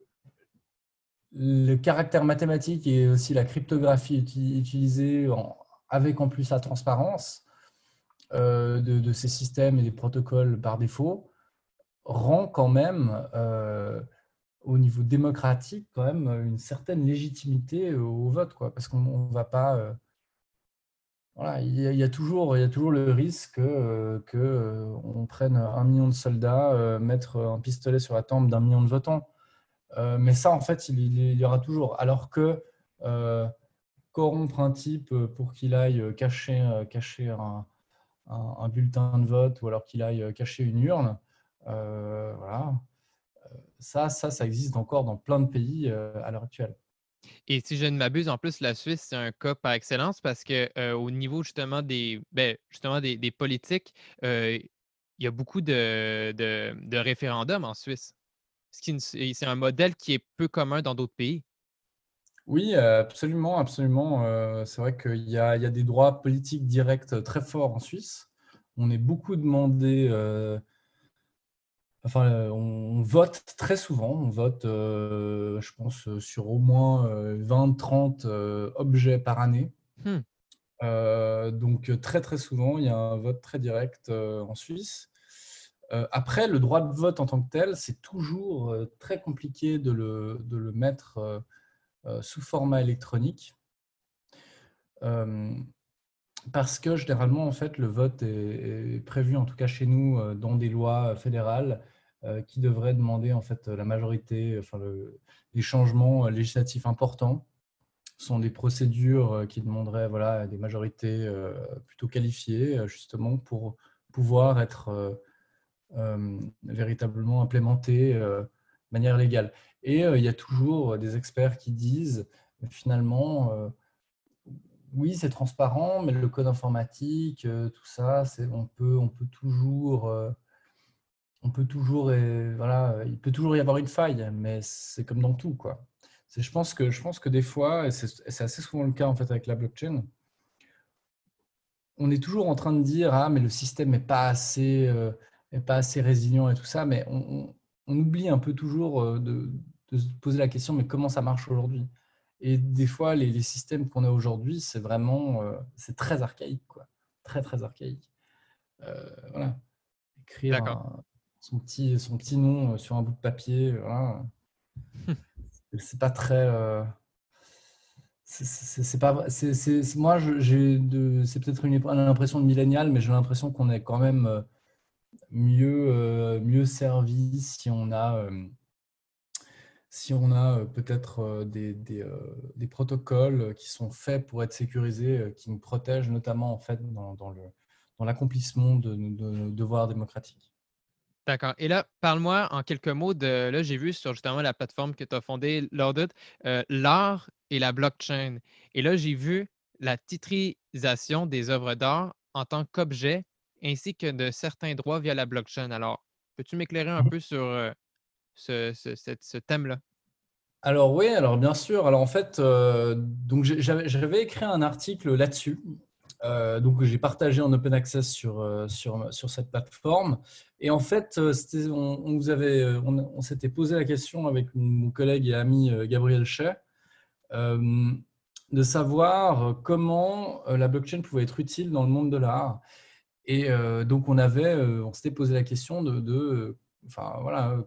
S2: caractère mathématique et aussi la cryptographie utilisée avec en plus la transparence euh, de, ces systèmes et des protocoles par défaut rend quand même euh, au niveau démocratique quand même une certaine légitimité au vote quoi parce qu'on ne va pas euh, voilà, il y, a, toujours, il y a toujours le risque qu'on euh, prenne un million de soldats, mettre un pistolet sur la tempe d'un million de votants. Mais ça, en fait, il, y aura toujours. Alors que corrompre un type pour qu'il aille cacher, cacher un, bulletin de vote ou alors qu'il aille cacher une urne, voilà. Ça, ça, ça existe encore dans plein de pays à l'heure actuelle.
S1: Et si je ne m'abuse, en plus, la Suisse, c'est un cas par excellence parce que au niveau justement des, ben, justement des, politiques, il y a beaucoup de, de, référendums en Suisse. C'est un modèle qui est peu commun dans d'autres pays?
S2: Oui, absolument, absolument. c'est vrai qu'il y, a des droits politiques directs très forts en Suisse. On est beaucoup demandé Enfin, on vote très souvent. On vote, euh, je pense, sur au moins 20-30 objets par année. Hmm. donc, très, très souvent, il y a un vote très direct en Suisse. Après, le droit de vote en tant que tel, c'est toujours très compliqué de le, de le mettre sous format électronique. parce que généralement, en fait, le vote est, prévu, en tout cas chez nous, dans des lois fédérales euh, qui devrait demander en fait la majorité, enfin les changements législatifs importants sont des procédures euh, qui demanderaient voilà, des majorités euh, plutôt qualifiées, justement, pour pouvoir être véritablement implémentées de manière légale. Et il y a toujours des experts qui disent, finalement, oui, c'est transparent, mais le code informatique, tout ça, on peut, on peut toujours on peut toujours, voilà, il peut toujours y avoir une faille, mais c'est comme dans tout, quoi. Je pense que je pense que des fois, et c'est assez souvent le cas en fait avec la blockchain, on est toujours en train de dire ah mais le système n'est pas assez euh, pas assez résilient et tout ça, mais on, oublie un peu toujours euh, de, se poser la question mais comment ça marche aujourd'hui? Et des fois les, systèmes qu'on a aujourd'hui c'est vraiment euh, c'est très archaïque quoi, très très archaïque. voilà, écrire son petit, son petit nom euh, sur un bout de papier. Voilà. c'est pas très. Euh, c'est pas. c'est moi, j'ai c'est peut-être une, une impression de millénial, mais j'ai l'impression qu'on est quand même euh, mieux, mieux servi si on a. si on a peut-être des, des, protocoles qui sont faits pour être sécurisés, qui nous protègent notamment en fait dans, dans l'accomplissement de, de nos devoirs démocratiques.
S1: D'accord. Et là, parle-moi en quelques mots de. Là, j'ai vu sur justement la plateforme que tu as fondée, L'audit, euh, l'art et la blockchain. Et là, j'ai vu la titrisation des œuvres d'art en tant qu'objet ainsi que de certains droits via la blockchain. Alors, peux-tu m'éclairer un mmh peu sur euh, ce, ce thème-là?
S2: Alors oui, alors bien sûr. Alors en fait, donc j'avais écrit un article là-dessus euh, donc j'ai partagé en open access sur, sur, sur cette plateforme. Et en fait, on, on, vous avait, on, s'était posé la question avec mon collègue et ami Gabriel Chay de savoir comment la blockchain pouvait être utile dans le monde de l'art. Et donc on avait, on s'était posé la question de, voilà,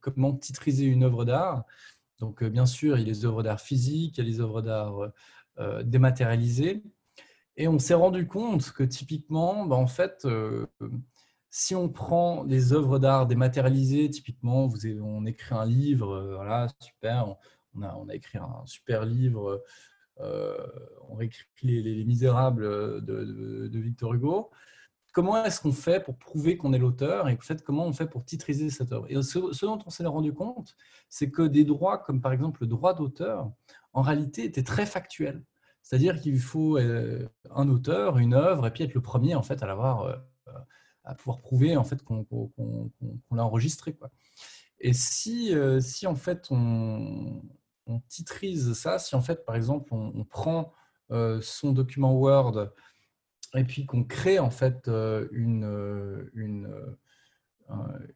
S2: comment titriser une œuvre d'art. Donc bien sûr, il y a les œuvres d'art physiques, il y a les œuvres d'art dématérialisées. Et on s'est rendu compte que typiquement, bah, en fait, euh, si on prend des œuvres d'art dématérialisées, typiquement, on écrit un livre, euh, voilà, super, on a, écrit un super livre, euh, on réécrit les, Misérables de, Victor Hugo. Comment est-ce qu'on fait pour prouver qu'on est l'auteur et en fait, comment on fait pour titriser cette œuvre? Et ce, ce dont on s'est rendu compte, c'est que des droits comme par exemple le droit d'auteur, en réalité, étaient très factuels. C'est-à-dire qu'il faut euh, un auteur, une œuvre, et puis être le premier en fait à l'avoir, euh, à pouvoir prouver en fait qu'on l'a enregistré. Quoi. Et si, euh, si en fait on, titrise ça, si en fait par exemple on, prend son document Word et puis qu'on crée en fait une, une,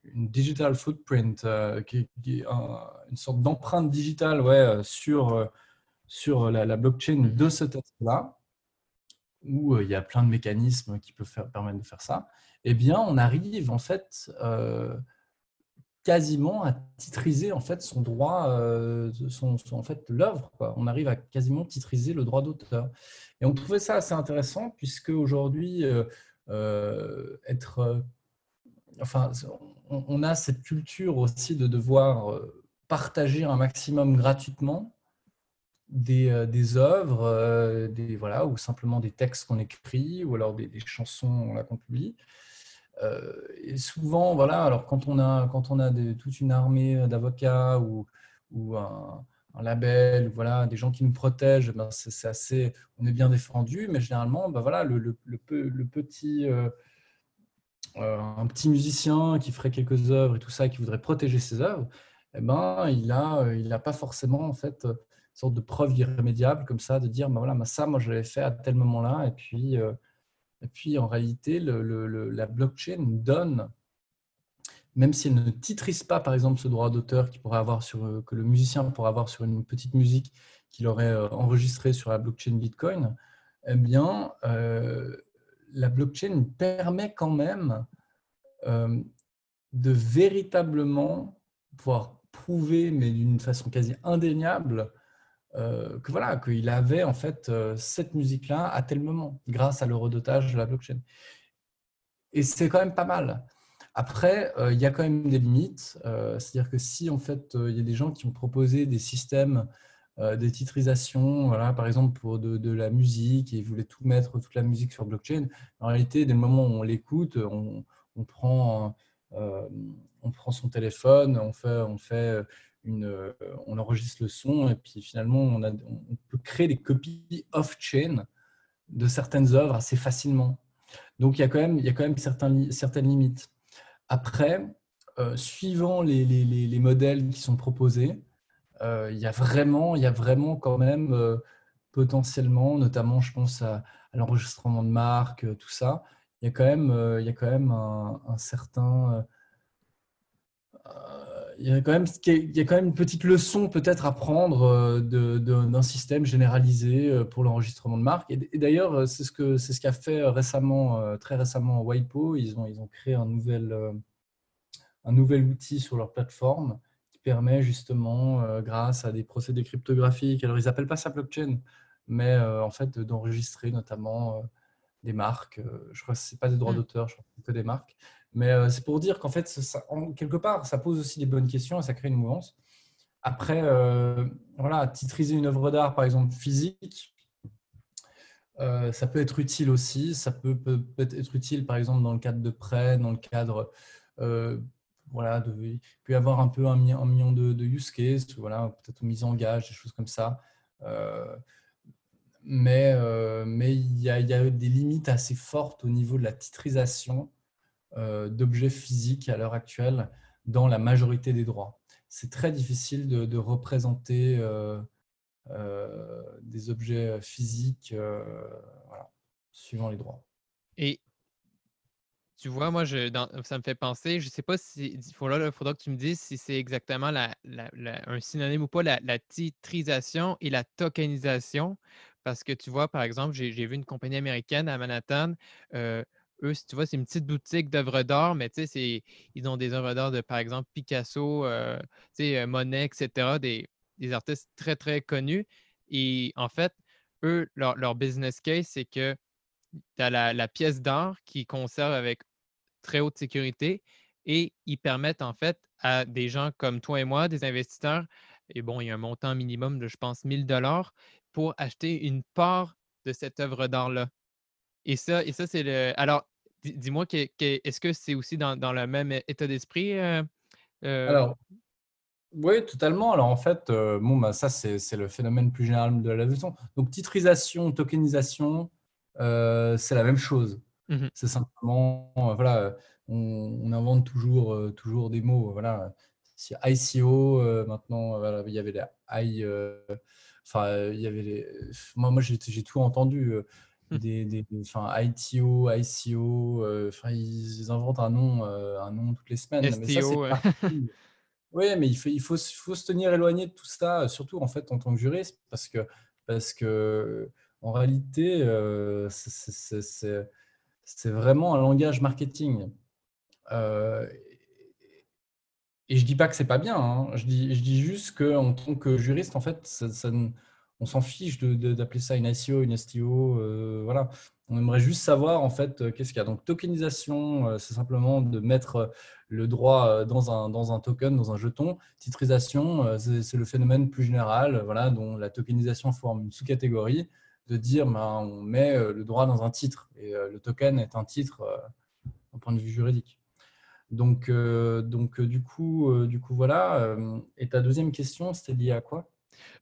S2: une digital footprint, qui, une sorte d'empreinte digitale ouais, sur sur la, blockchain mhm. de ce test-là, où euh, il y a plein de mécanismes qui peuvent faire, permettre de faire ça, eh bien, on arrive en fait euh, quasiment à titriser en fait son droit, euh, son, en fait l'œuvre. On arrive à quasiment titriser le droit d'auteur. Et on trouvait ça assez intéressant puisque aujourd'hui, être, enfin, on, a cette culture aussi de devoir partager un maximum gratuitement des, euh, des œuvres, euh, des, voilà, ou simplement des textes qu'on écrit, ou alors des, chansons qu'on publie. Euh, et souvent, voilà, alors quand on a, quand on a toute une armée d'avocats ou, ou un, label, voilà, des gens qui nous protègent, ben c'est assez, on est bien défendu, mais généralement, ben voilà, le, le, le, petit, un petit musicien qui ferait quelques œuvres et tout ça, qui voudrait protéger ses œuvres, eh ben, il n'a il a pas forcément en fait sorte de preuve irrémédiable comme ça, de dire, bah voilà, ça, moi, je l'avais fait à tel moment-là. Et puis, euh, et puis, en réalité, la blockchain donne, même si elle ne titrise pas, par exemple, ce droit d'auteur avoir euh, que le musicien pourrait avoir sur une petite musique qu'il aurait euh, enregistrée sur la blockchain Bitcoin, eh bien, la blockchain permet quand même de véritablement pouvoir prouver, mais d'une façon quasi indéniable, euh, que voilà, qu'il avait en fait euh, cette musique-là à tel moment, grâce à l'eurodotage de la blockchain. Et c'est quand même pas mal. Après, euh, il y a quand même des limites. C'est-à-dire que si en fait il y a des gens qui ont proposé des systèmes de titrisation, voilà, par exemple pour de, la musique, et ils voulaient tout mettre, toute la musique sur blockchain, en réalité, dès le moment où on l'écoute, on, on, prend, on prend son téléphone, on fait, on fait euh, on enregistre le son et puis finalement on, peut créer des copies off-chain de certaines œuvres assez facilement. Donc il y a quand même, même certaines limites. Après, euh, suivant les, modèles qui sont proposés, euh, il, y a vraiment, il y a vraiment quand même potentiellement, notamment je pense à, l'enregistrement de marque, tout ça, il y a quand même un certain il y, a quand même, il y a quand même une petite leçon peut-être à prendre euh, d'un système généralisé euh, pour l'enregistrement de marque. Et, d'ailleurs, euh, c'est ce qu'a ce qu'a fait récemment, très récemment WIPO. Ils ont, ils ont créé un nouvel, un nouvel outil sur leur plateforme qui permet justement, grâce à des procédés cryptographiques, alors ils n'appellent pas ça blockchain, mais en fait d'enregistrer notamment des marques. Je crois que ce n'est pas des droits mmh. d'auteur, je crois que des marques mais euh, c'est pour dire qu'en fait, en, quelque part, ça pose aussi des bonnes questions et ça crée une mouvance. Après, euh, voilà, titriser une œuvre d'art, par exemple physique, euh, ça peut être utile aussi. Ça peut, peut, être utile, par exemple, dans le cadre de prêt, dans le cadre, voilà, de, il peut y avoir un peu un, million de, use cases, voilà, peut-être mise en gage, des choses comme ça. mais mais il y, a, des limites assez fortes au niveau de la titrisation d'objets physiques à l'heure actuelle dans la majorité des droits. c'est très difficile de, représenter des objets physiques suivant les droits.
S1: Et tu vois, moi, ça me fait penser, je ne sais pas si, il faudra, que tu me dises si c'est exactement un synonyme ou pas, la, titrisation et la tokenisation. Parce que tu vois, par exemple, j'ai vu une compagnie américaine à Manhattan. Eux, tu vois, c'est une petite boutique d'œuvres d'art, mais tu sais, ils ont des œuvres d'art de, par exemple, Picasso, euh, euh, Monet, etc., des, artistes très, très connus. Et en fait, eux, leur, business case, c'est que tu as la, pièce d'art qui conserve avec très haute sécurité et ils permettent en fait à des gens comme toi et moi, des investisseurs, et bon, il y a un montant minimum de, je pense, 1000 dollars pour acheter une part de cette œuvre d'art-là. Et ça, et ça c'est le. Alors, dis-moi, est-ce que c'est aussi dans, le même état d'esprit? Euh,
S2: euh? Alors, oui, totalement. Alors, en fait, euh, bon, bah, ça, c'est le phénomène plus général de la leçon. Donc, titrisation, tokenisation, c'est la même chose. Mmh c'est simplement, voilà, on, invente toujours, toujours des mots. Voilà. Si ICO, maintenant, voilà, il y avait les I, enfin, il y avait les, moi, moi j'ai tout entendu. Des, des, enfin, ITO, ICO, enfin, ils inventent un nom, un nom toutes les semaines.
S1: STO,
S2: oui, mais il faut, il, faut, se tenir éloigné de tout ça, surtout en fait en tant que juriste, parce que, parce que en réalité, c'est c'est vraiment un langage marketing. Euh, et je dis pas que c'est pas bien. Hein. Je, dis, je dis juste qu'en tant que juriste, en fait, ça, on s'en fiche d'appeler ça une SEO, une STO. Euh, voilà. On aimerait juste savoir en fait euh, qu'est-ce qu'il y a. Donc tokenisation, c'est simplement de mettre le droit dans un, token, dans un jeton. Titrisation, c'est le phénomène plus général, voilà, dont la tokenisation forme une sous-catégorie de dire ben, on met euh, le droit dans un titre et euh, le token est un titre euh, point de vue juridique. Donc, donc du, coup, du coup, voilà. Et ta deuxième question, c'était lié à quoi?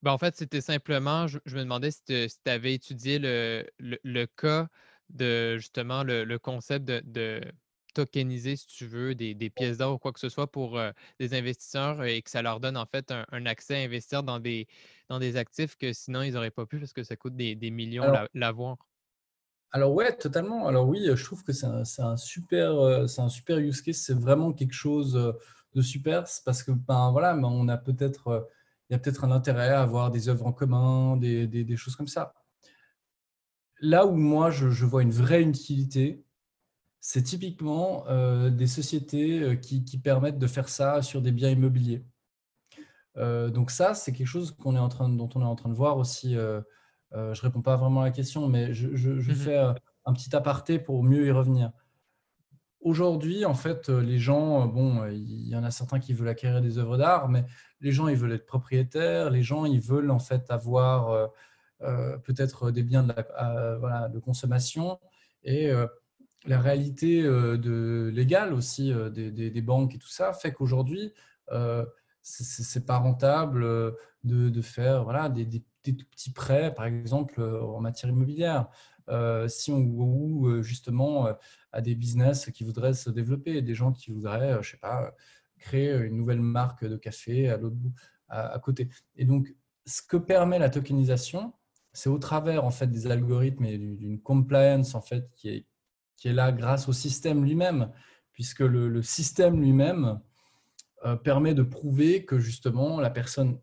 S1: Ben, En fait, c'était simplement, je, me demandais si tu avais étudié le, le, cas de justement le, concept de tokeniser, si tu veux, des, pièces d'or ou quoi que ce soit pour euh, des investisseurs et que ça leur donne en fait un, accès à investir dans des, dans des actifs que sinon ils n'auraient pas pu parce que ça coûte des, millions l'avoir.
S2: Alors ouais, totalement. Alors oui, je trouve que c'est un, super, euh, c'est un super use case. C'est vraiment quelque chose euh, de super parce que ben voilà, ben, on a peut-être, il y a peut-être un intérêt à avoir des œuvres en commun, des, des, choses comme ça. Là où moi je, je vois une vraie utilité, c'est typiquement euh, des sociétés euh, qui, permettent de faire ça sur des biens immobiliers. Euh, donc ça, c'est quelque chose qu'on est en train, dont on est en train de voir aussi. je ne réponds pas vraiment à la question, mais je, mmh fais un petit aparté pour mieux y revenir. Aujourd'hui, en fait, les gens, bon, il y en a certains qui veulent acquérir des œuvres d'art, mais les gens, ils veulent être propriétaires. Les gens, ils veulent en fait avoir peut-être des biens de, consommation. Et la réalité euh, légale aussi euh, des, banques et tout ça fait qu'aujourd'hui, euh, c'est pas rentable de, faire voilà, des, tout petits prêts, par exemple, en matière immobilière. Si on ou justement à des business qui voudraient se développer, des gens qui voudraient, je sais pas, créer une nouvelle marque de café à l'autre bout, à, côté. Et donc, ce que permet la tokenisation, c'est au travers en fait des algorithmes et d'une compliance en fait qui est qui est là grâce au système lui-même, puisque le, système lui-même euh, permet de prouver que justement la personne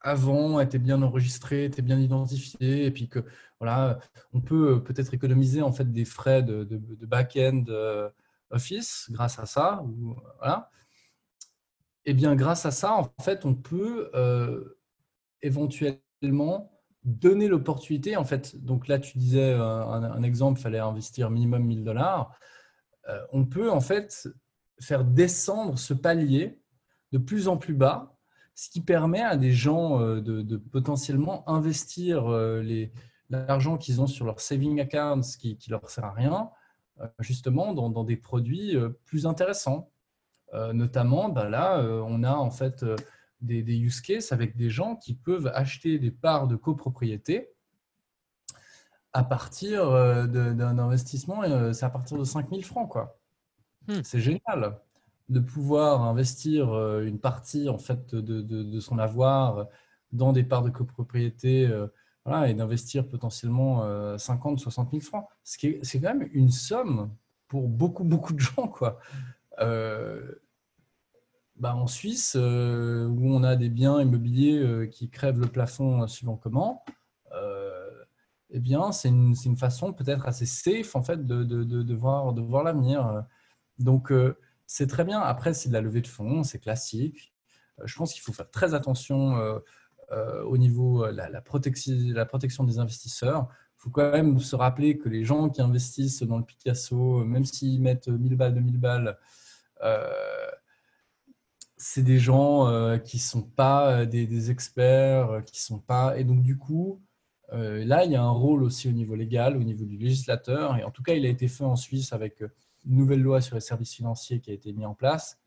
S2: avant était bien enregistrée, était bien identifiée, et puis que voilà, on peut euh, peut-être économiser en fait des frais de, back-end euh, office grâce à ça. Ou, voilà. Et bien grâce à ça, en fait, on peut éventuellement donner l'opportunité, en fait, donc là tu disais euh, un, exemple, fallait investir minimum 1000 dollars, euh, on peut en fait faire descendre ce palier de plus en plus bas, ce qui permet à des gens euh, de, potentiellement investir l'argent qu'ils ont sur leur saving account, qui ne leur sert à rien, justement dans, des produits plus intéressants. notamment, ben là, on a en fait des, use cases avec des gens qui peuvent acheter des parts de copropriété à partir euh, d'un investissement, euh, c'est à partir de 5000 francs. quoi. Hmm. C'est génial. De pouvoir investir une partie en fait de, de, son avoir dans des parts de copropriété voilà, et d'investir potentiellement 50, 60 000 francs. C'est quand même une somme pour beaucoup, beaucoup de gens. Quoi. Bah, en Suisse, où on a des biens immobiliers qui crèvent le plafond suivant comment, eh bien, c'est une, une, façon peut-être assez safe en fait de, de, de, voir, de voir l'avenir. Donc, c'est très bien. Après, c'est de la levée de fonds, c'est classique. je pense qu'il faut faire très attention au niveau de la, protection, des investisseurs. Il faut quand même se rappeler que les gens qui investissent dans le Picasso, même s'ils mettent 1000 balles, 2000 balles, c'est des gens qui ne sont pas des, experts, qui sont pas. Et donc, du coup, euh, là, il y a un rôle aussi au niveau légal, au niveau du législateur, et en tout cas, il a été fait en Suisse avec euh, nouvelle loi sur les services financiers qui a été mise en place.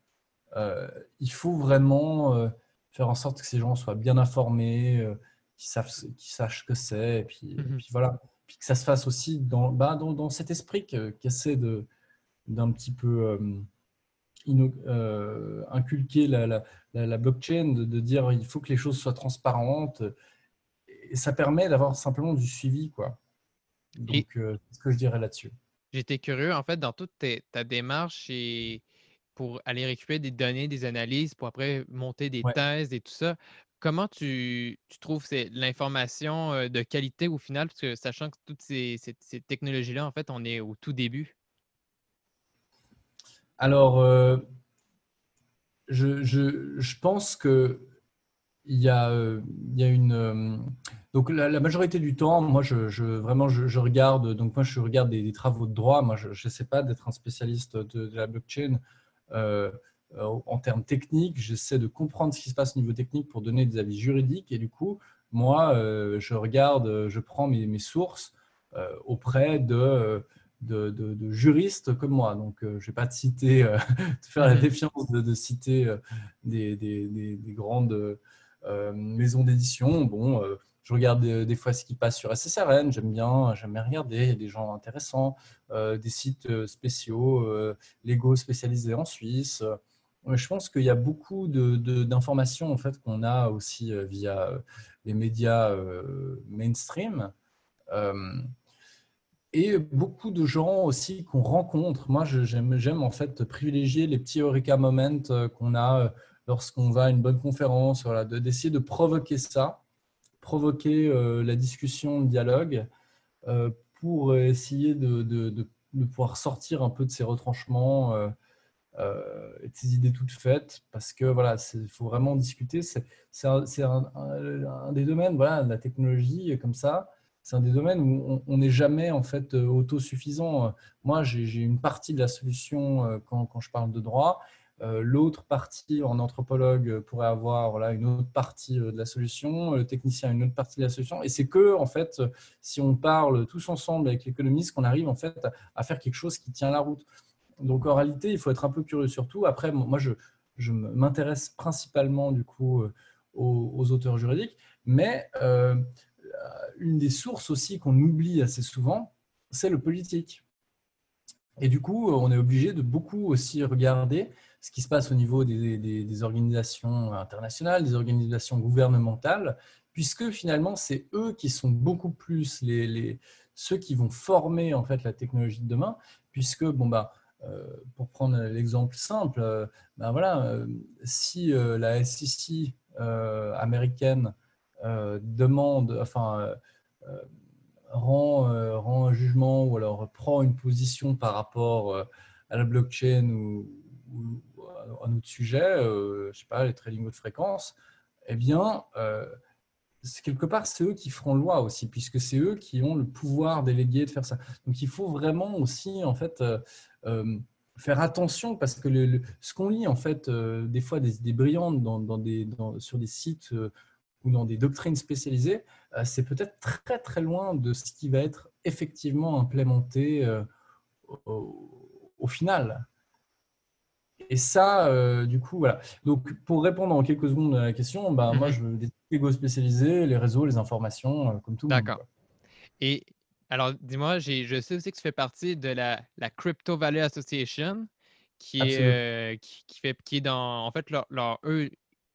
S2: Euh, il faut vraiment faire en sorte que ces gens soient bien informés, qu'ils sachent ce que c'est, et puis, mhm. puis, voilà. Puis que ça se fasse aussi dans, bah, dans, dans, cet esprit qui essaie d'un petit peu inculquer la, la, la, blockchain, de, de, dire il faut que les choses soient transparentes, et ça permet d'avoir simplement du suivi. Quoi. Donc, euh, c'est ce que je dirais là-dessus.
S1: J'étais curieux, en fait, dans toute ta démarche et pour aller récupérer des données, des analyses, pour après monter des thèses et tout ça. Comment tu, tu trouves l'information de qualité au final? Parce que sachant que toutes ces, ces, technologies-là, en fait, on est au tout début.
S2: Alors, euh, je, je, je, pense que il y a, euh, il y a une. Euh, donc, la, majorité du temps, moi, je, je vraiment, je, regarde. Donc, moi, je regarde des, travaux de droit. Moi, je ne sais pas d'être un spécialiste de, la blockchain euh, en termes techniques. J'essaie de comprendre ce qui se passe au niveau technique pour donner des avis juridiques. Et du coup, moi, je regarde, je prends mes, mes sources auprès de de, juristes comme moi. Donc, je ne vais pas te citer, te faire la mmh défiance de, citer des, des, des, grandes maison d'édition, bon, euh, je regarde des, fois ce qui passe sur SSRN, j'aime bien, j'aime regarder, il y a des gens intéressants, euh, des sites spéciaux, légaux spécialisés en Suisse. Je pense qu'il y a beaucoup d'informations en fait, qu'on a aussi via les médias mainstream. et beaucoup de gens aussi qu'on rencontre. Moi, j'aime en fait privilégier les petits Eureka Moments qu'on a lorsqu'on va à une bonne conférence, voilà, d'essayer de, provoquer ça, provoquer euh, la discussion, le dialogue, euh, pour essayer de, de, pouvoir sortir un peu de ces retranchements euh, et de ces idées toutes faites, parce que voilà, il faut vraiment discuter. C'est un, un, des domaines, voilà, la technologie comme ça. C'est un des domaines où on n'est jamais en fait autosuffisant. Moi, j'ai une partie de la solution quand, quand je parle de droit, l'autre partie en anthropologue pourrait avoir voilà, une autre partie euh, de la solution, le technicien une autre partie de la solution. Et c'est que, en fait, si on parle tous ensemble avec l'économiste, qu'on arrive en fait à faire quelque chose qui tient la route. Donc en réalité, il faut être un peu curieux surtout. Après, moi, je, m'intéresse principalement du coup euh, aux, auteurs juridiques, mais une des sources aussi qu'on oublie assez souvent, c'est le politique. Et du coup, on est obligé de beaucoup aussi regarder ce qui se passe au niveau des, organisations internationales, des organisations gouvernementales, puisque finalement, c'est eux qui sont beaucoup plus les, ceux qui vont former en fait la technologie de demain, puisque, bon, bah, euh, pour prendre l'exemple simple, ben voilà, euh, si la SEC américaine demande, enfin, rend, rend un jugement ou alors prend une position par rapport à la blockchain ou, un autre sujet, euh, je sais pas, les trading haute fréquence, eh bien, euh, quelque part, c'est eux qui feront loi aussi, puisque c'est eux qui ont le pouvoir délégué de faire ça. Donc, il faut vraiment aussi, en fait, euh, faire attention, parce que ce qu'on lit, en fait, des fois, des idées brillantes sur des sites ou dans des doctrines spécialisées, c'est peut-être très, très loin de ce qui va être effectivement implémenté au final. Et ça, euh, du coup, voilà. Donc, pour répondre en quelques secondes à la question, bah, moi, mhm. je veux des égos spécialisés, les réseaux, les informations, euh, comme tout.
S1: D'accord. Et alors, dis-moi, je sais aussi que tu fais partie de la, la Crypto Valley Association, qui est, qui, fait, qui est dans, en fait, leur, eux,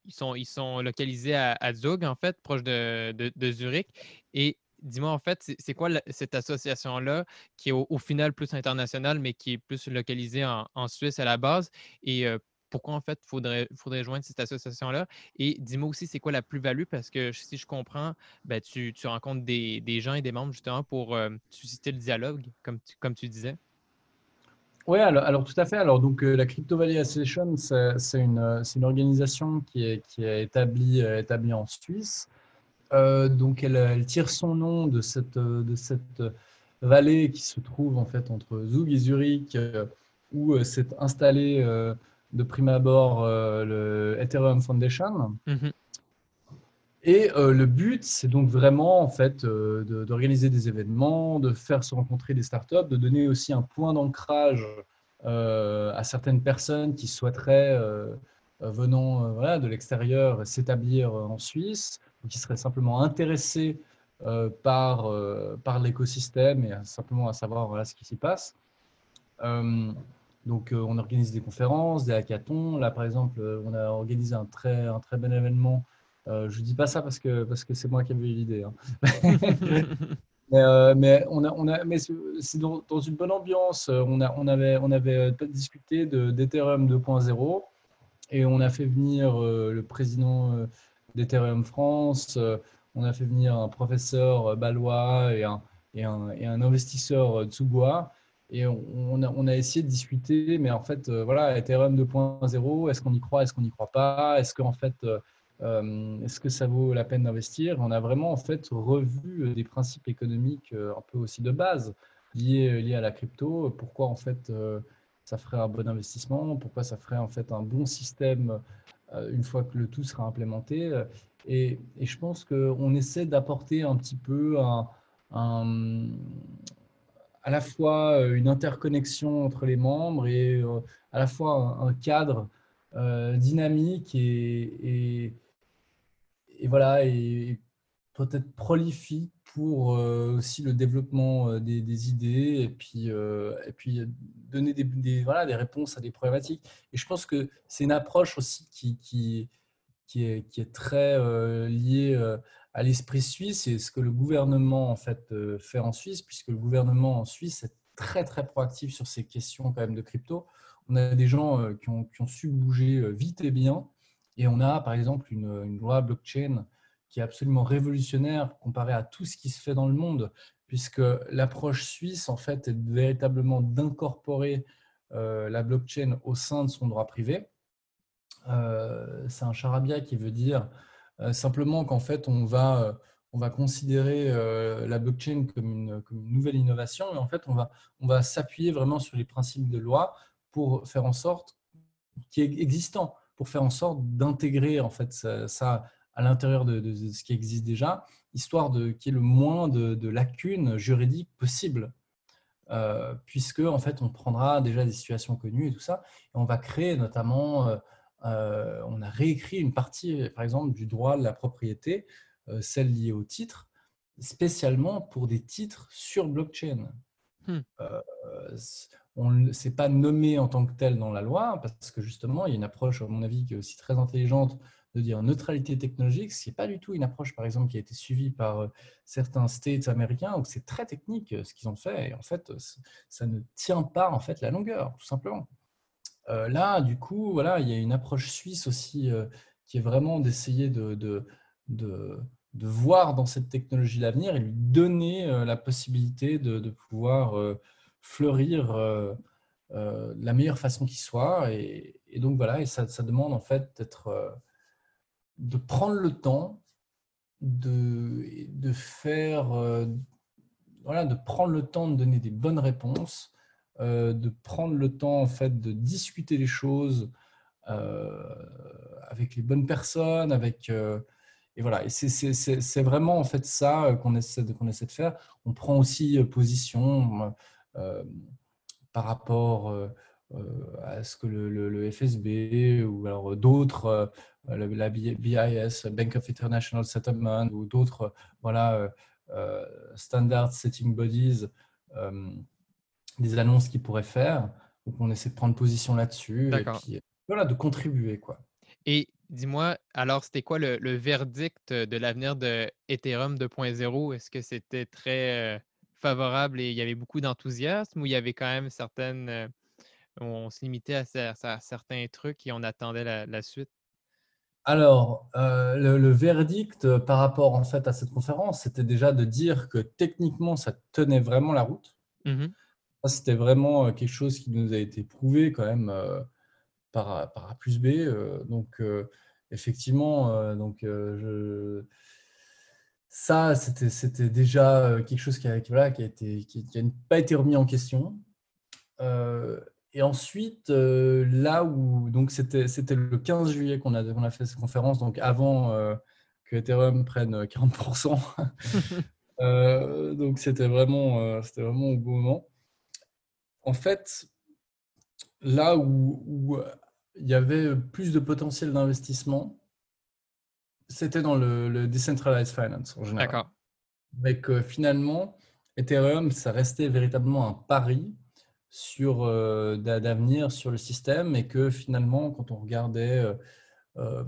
S1: ils sont, ils sont localisés à, Zug, en fait, proche de, de, Zurich. Et dis-moi, en fait, c'est quoi cette association-là qui est au, final plus internationale, mais qui est plus localisée en, Suisse à la base? Et pourquoi, en fait, il faudrait, faudrait joindre cette association-là? Et dis-moi aussi, c'est quoi la plus-value? Parce que si je comprends, ben, tu, tu rencontres des, gens et des membres justement pour susciter le dialogue, comme tu disais.
S2: Oui, alors, tout à fait. Alors, donc, euh, la Crypto Valley Association, c'est une, une, organisation qui est, euh, établie en Suisse. Euh, donc, elle, tire son nom de cette, de cette vallée qui se trouve en fait entre Zug et Zurich, où s'est installé de prime abord le Ethereum Foundation. Mm-hmm. Et le but, c'est donc vraiment en fait d'organiser des événements, de faire se rencontrer des startups, de donner aussi un point d'ancrage à certaines personnes qui souhaiteraient, venant voilà, de l'extérieur, s'établir en Suisse, qui seraient simplement intéressés par, par l'écosystème et simplement à savoir voilà, ce qui s'y passe. donc, on organise des conférences, des hackathons. Là, par exemple, on a organisé un très, un très bon événement euh, je ne dis pas ça parce que parce que c'est moi qui avais eu l'idée. Hein. Euh, mais, on a, on a, mais c'est dans, une bonne ambiance. On, a, on avait, on avait discuté d'Ethereum 2.0 et on a fait venir euh, le président d'Ethereum France. on a fait venir un professeur balois et un, investisseur Tsubois. Et on a, essayé de discuter, mais en fait, voilà, Ethereum 2.0, est-ce qu'on y croit, est-ce qu'on n'y croit pas Est-ce qu'en fait, euh, est-ce que ça vaut la peine d'investir? On a vraiment en fait revu euh, des principes économiques euh, un peu aussi de base liés, liés à la crypto. Pourquoi en fait ça ferait un bon investissement? Pourquoi ça ferait en fait un bon système une fois que le tout sera implémenté et, je pense qu'on essaie d'apporter un petit peu un, à la fois une interconnexion entre les membres et à la fois un, cadre dynamique et, et voilà, et peut-être prolifique pour euh, aussi le développement euh, des, idées et puis, euh, et puis donner des, voilà, des réponses à des problématiques. Et je pense que c'est une approche aussi qui, qui, qui, est, qui est très liée à l'esprit suisse et ce que le gouvernement en fait fait en Suisse, puisque le gouvernement en Suisse est très très proactif sur ces questions quand même de crypto. On a des gens qui ont su bouger vite et bien et on a par exemple une, loi blockchain qui est absolument révolutionnaire comparée à tout ce qui se fait dans le monde, puisque l'approche suisse, en fait, est véritablement d'incorporer euh, la blockchain au sein de son droit privé. Euh, c'est un charabia qui veut dire euh, simplement qu'en fait, on va, on va considérer la blockchain comme une, comme une, nouvelle innovation, et en fait, on va, on va s'appuyer vraiment sur les principes de loi pour faire en sorte qui est existant pour faire en sorte d'intégrer en fait ça, à l'intérieur de, ce qui existe déjà, histoire de qu'il y ait le moins de, lacunes juridiques possibles. Euh, puisque en fait on prendra déjà des situations connues et tout ça, et on va créer notamment, euh, euh, on a réécrit une partie par exemple du droit de la propriété, celle liée au titre, spécialement pour des titres sur blockchain. Hmm c'est pas nommé en tant que tel dans la loi, parce que justement, il y a une approche, à mon avis, qui est aussi très intelligente de dire neutralité technologique, ce n'est pas du tout une approche, par exemple, qui a été suivie par euh, certains states américains, où c'est très technique euh, ce qu'ils ont fait, et en fait, ça ne tient pas en fait la longueur, tout simplement. Euh, là, du coup, voilà, il y a une approche suisse aussi qui est vraiment d'essayer de, de, de, de, voir dans cette technologie l'avenir et lui donner la possibilité de, pouvoir fleurir euh, la meilleure façon qui soit. Et, donc voilà, et ça, demande en fait d'être, de prendre le temps de, de faire, voilà, de prendre le temps de donner des bonnes réponses, de prendre le temps en fait de discuter les choses avec les bonnes personnes, avec et voilà, et c'est vraiment en fait ça qu'on essaie, qu'on essaie de faire. On prend aussi position. Euh, par rapport euh, euh, à ce que le, FSB ou alors d'autres, la BIS, Bank of International Settlement ou d'autres voilà, standard setting bodies, des annonces qu'ils pourraient faire. Donc, on essaie de prendre position là-dessus et puis voilà, de contribuer. Quoi.
S1: Et dis-moi, alors, c'était quoi le, verdict de l'avenir de Ethereum 2.0? Est-ce que c'était très favorable et il y avait beaucoup d'enthousiasme ou il y avait quand même certaines. On se limitait à, certains trucs et on attendait la suite?
S2: Alors, euh, le, verdict par rapport en fait à cette conférence, c'était déjà de dire que techniquement, ça tenait vraiment la route. Mmh c'était vraiment euh, quelque chose qui nous a été prouvé quand même euh, par, A plus B. donc, effectivement, donc, ça, c'était déjà quelque chose qui n'a qui, a été, qui, pas été remis en question. Et ensuite, euh, là où donc c'était le 15 juillet qu'on a, a fait cette conférence, donc avant euh, que Ethereum prenne 40%. Euh, donc c'était vraiment, c'était vraiment au bon moment. En fait, là où, il y avait plus de potentiel d'investissement, c'était dans le, decentralized finance en général. D'accord. Mais que finalement, Ethereum, ça restait véritablement un pari sur euh, d'avenir sur le système et que finalement, quand on regardait euh, euh,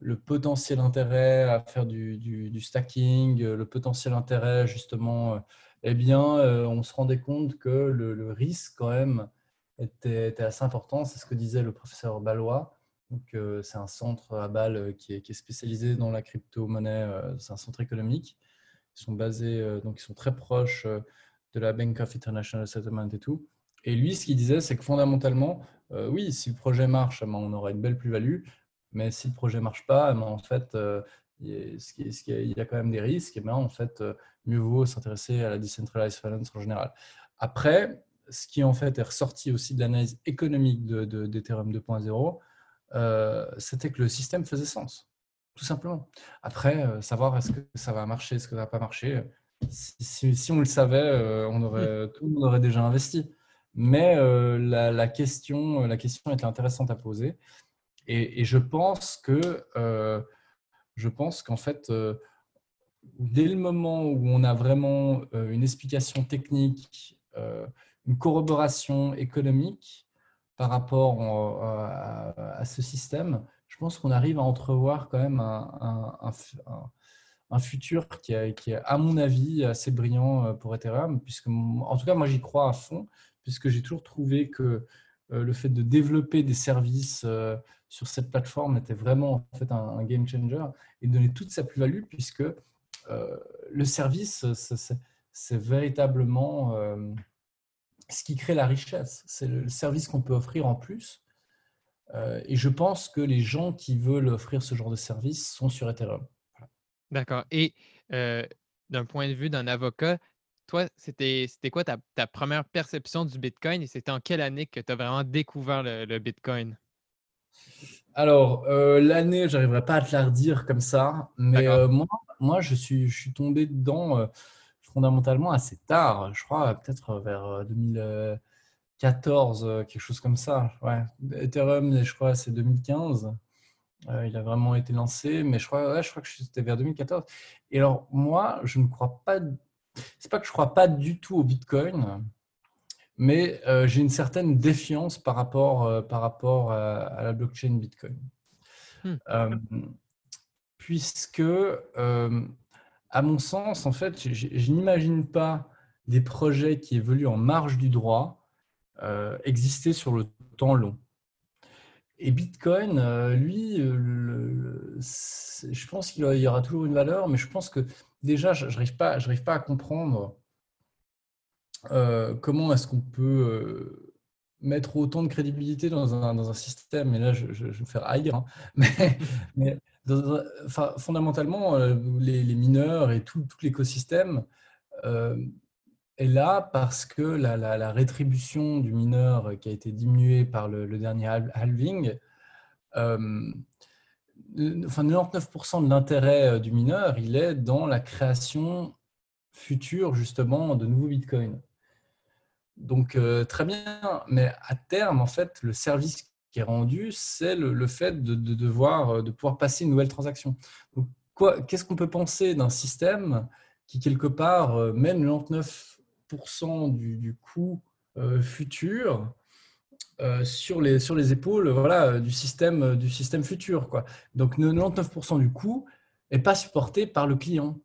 S2: le potentiel intérêt à faire du, stacking, le potentiel intérêt justement, eh bien, on se rendait compte que le, risque quand même était, assez important. C'est ce que disait le professeur Ballois. Donc, c'est un centre à Bâle qui est, qui est spécialisé dans la crypto-monnaie. c'est un centre économique. Ils sont basés, donc ils sont très proches de la Bank of International Settlement et tout. Et lui, ce qu'il disait, c'est que fondamentalement, euh, oui, si le projet marche, ben, on aura une belle plus-value. Mais si le projet ne marche pas, ben, en fait, euh, il y a quand même des risques. Et ben, en fait, euh, mieux vaut s'intéresser à la decentralized finance en général. Après, ce qui en fait est ressorti aussi de l'analyse économique d'Ethereum de, 2.0, c'était que le système faisait sens, tout simplement. Après, savoir est-ce que ça va marcher, est-ce que ça va pas marcher, si, on le savait, on aurait, tout le monde aurait déjà investi. Mais euh, la, question, la question était intéressante à poser. Et, je pense que euh, je pense qu'en fait, euh, dès le moment où on a vraiment une explication technique, une corroboration économique par rapport à, ce système, je pense qu'on arrive à entrevoir quand même un, un, futur qui, qui, est, à mon avis, assez brillant pour Ethereum, puisque, en tout cas, moi, j'y crois à fond puisque j'ai toujours trouvé que euh, le fait de développer des services euh, sur cette plateforme était vraiment en fait un, game changer et donner toute sa plus-value, puisque euh, le service, c'est véritablement ce qui crée la richesse. C'est le service qu'on peut offrir en plus. et je pense que les gens qui veulent offrir ce genre de service sont sur Ethereum.
S1: D'accord. Et d'un point de vue d'un avocat, toi, c'était quoi ta, première perception du Bitcoin et c'était en quelle année que tu as vraiment découvert le, Bitcoin?
S2: Alors, euh, l'année, je n'arriverai pas à te la redire comme ça, mais euh, moi, moi je, suis, je suis tombé dedans euh, fondamentalement assez tard, je crois, peut-être vers 2014, quelque chose comme ça. Ouais. Ethereum, je crois, c'est 2015. il a vraiment été lancé, mais je crois, ouais, je crois que c'était vers 2014. Et alors, moi, je ne crois pas c'est pas que je crois pas du tout au Bitcoin, mais euh, j'ai une certaine défiance par rapport, euh, par rapport à, la blockchain Bitcoin. Hmm. Euh, puisque, à mon sens, en fait, je, n'imagine pas des projets qui évoluent en marge du droit exister sur le temps long. Et Bitcoin, lui, je pense qu'il y aura toujours une valeur, mais je pense que déjà, je n'arrive pas, à comprendre euh, comment est-ce qu'on peut euh, mettre autant de crédibilité dans un, système. Et là, je, vais me faire haïr. Hein. mais, fondamentalement, euh, les, mineurs et tout, l'écosystème est là parce que la, rétribution du mineur qui a été diminuée par le, dernier halving enfin 99% de l'intérêt euh, du mineur, il est dans la création future justement de nouveaux bitcoins. Donc euh, très bien, mais à terme, en fait, le service qui est rendu, c'est le, fait de, devoir, euh, de pouvoir passer une nouvelle transaction. Qu'est-ce qu'on peut penser d'un système qui, quelque part, mène 99% du, du coût futur sur, les, sur les épaules voilà, du, système, du système futur. Quoi. Donc 99% du coût n'est pas supporté par le client.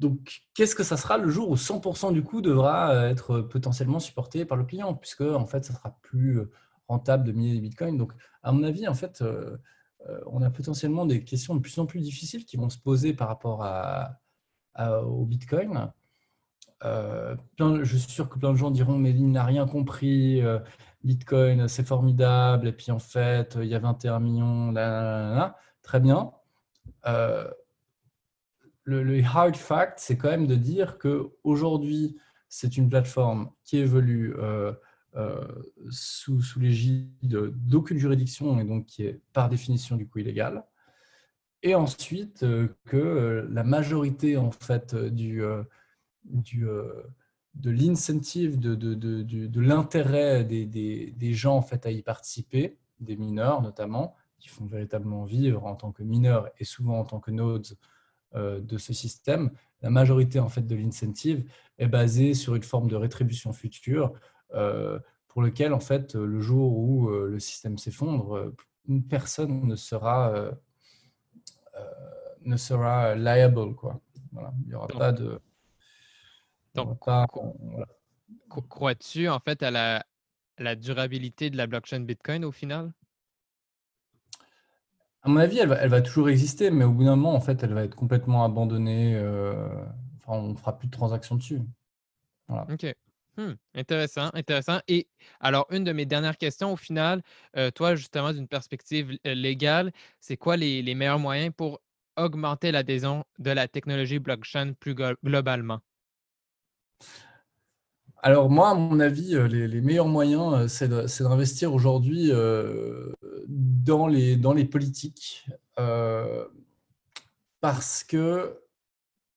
S2: Donc, qu'est-ce que ça sera le jour où 100% du coût devra être potentiellement supporté par le client, puisque en fait, ça sera plus rentable de miner des bitcoins? Donc, à mon avis, en fait, on a potentiellement des questions de plus en plus difficiles qui vont se poser par rapport à, au bitcoin. Euh, je suis sûr que plein de gens diront mais il n'a rien compris, euh, Bitcoin c'est formidable, et puis en fait il y a 21 millions, très bien. Euh, le, hard fact, c'est quand même de dire qu'aujourd'hui c'est une plateforme qui évolue sous, sous l'égide d'aucune juridiction et donc qui est par définition du coup illégale. Et ensuite que la majorité en fait du du, euh, de l'incentive, de, de, de, de l'intérêt des, des, des, gens en fait, à y participer, des mineurs notamment, qui font véritablement vivre en tant que mineurs et souvent en tant que nodes euh, de ce système. La majorité en fait, de l'incentive est basée sur une forme de rétribution future euh, pour lequel en fait, le jour où le système s'effondre, personne ne sera, ne sera liable. Quoi. Voilà. Il n'y aura pas de
S1: donc, crois-tu en fait à la, la, durabilité de la blockchain Bitcoin au final?
S2: À mon avis, elle va, elle va, toujours exister, mais au bout d'un moment, en fait, elle va être complètement abandonnée. Euh, enfin, on ne fera plus de transactions dessus.
S1: OK. Hmm, intéressant, intéressant. Et alors, une de mes dernières questions, au final, euh, toi, justement, d'une perspective euh, légale, c'est quoi les, les, meilleurs moyens pour augmenter l'adhésion de la technologie blockchain plus globalement?
S2: Alors moi, à mon avis, euh, les, meilleurs moyens, euh, c'est d'investir aujourd'hui euh, dans, les, dans les politiques. parce que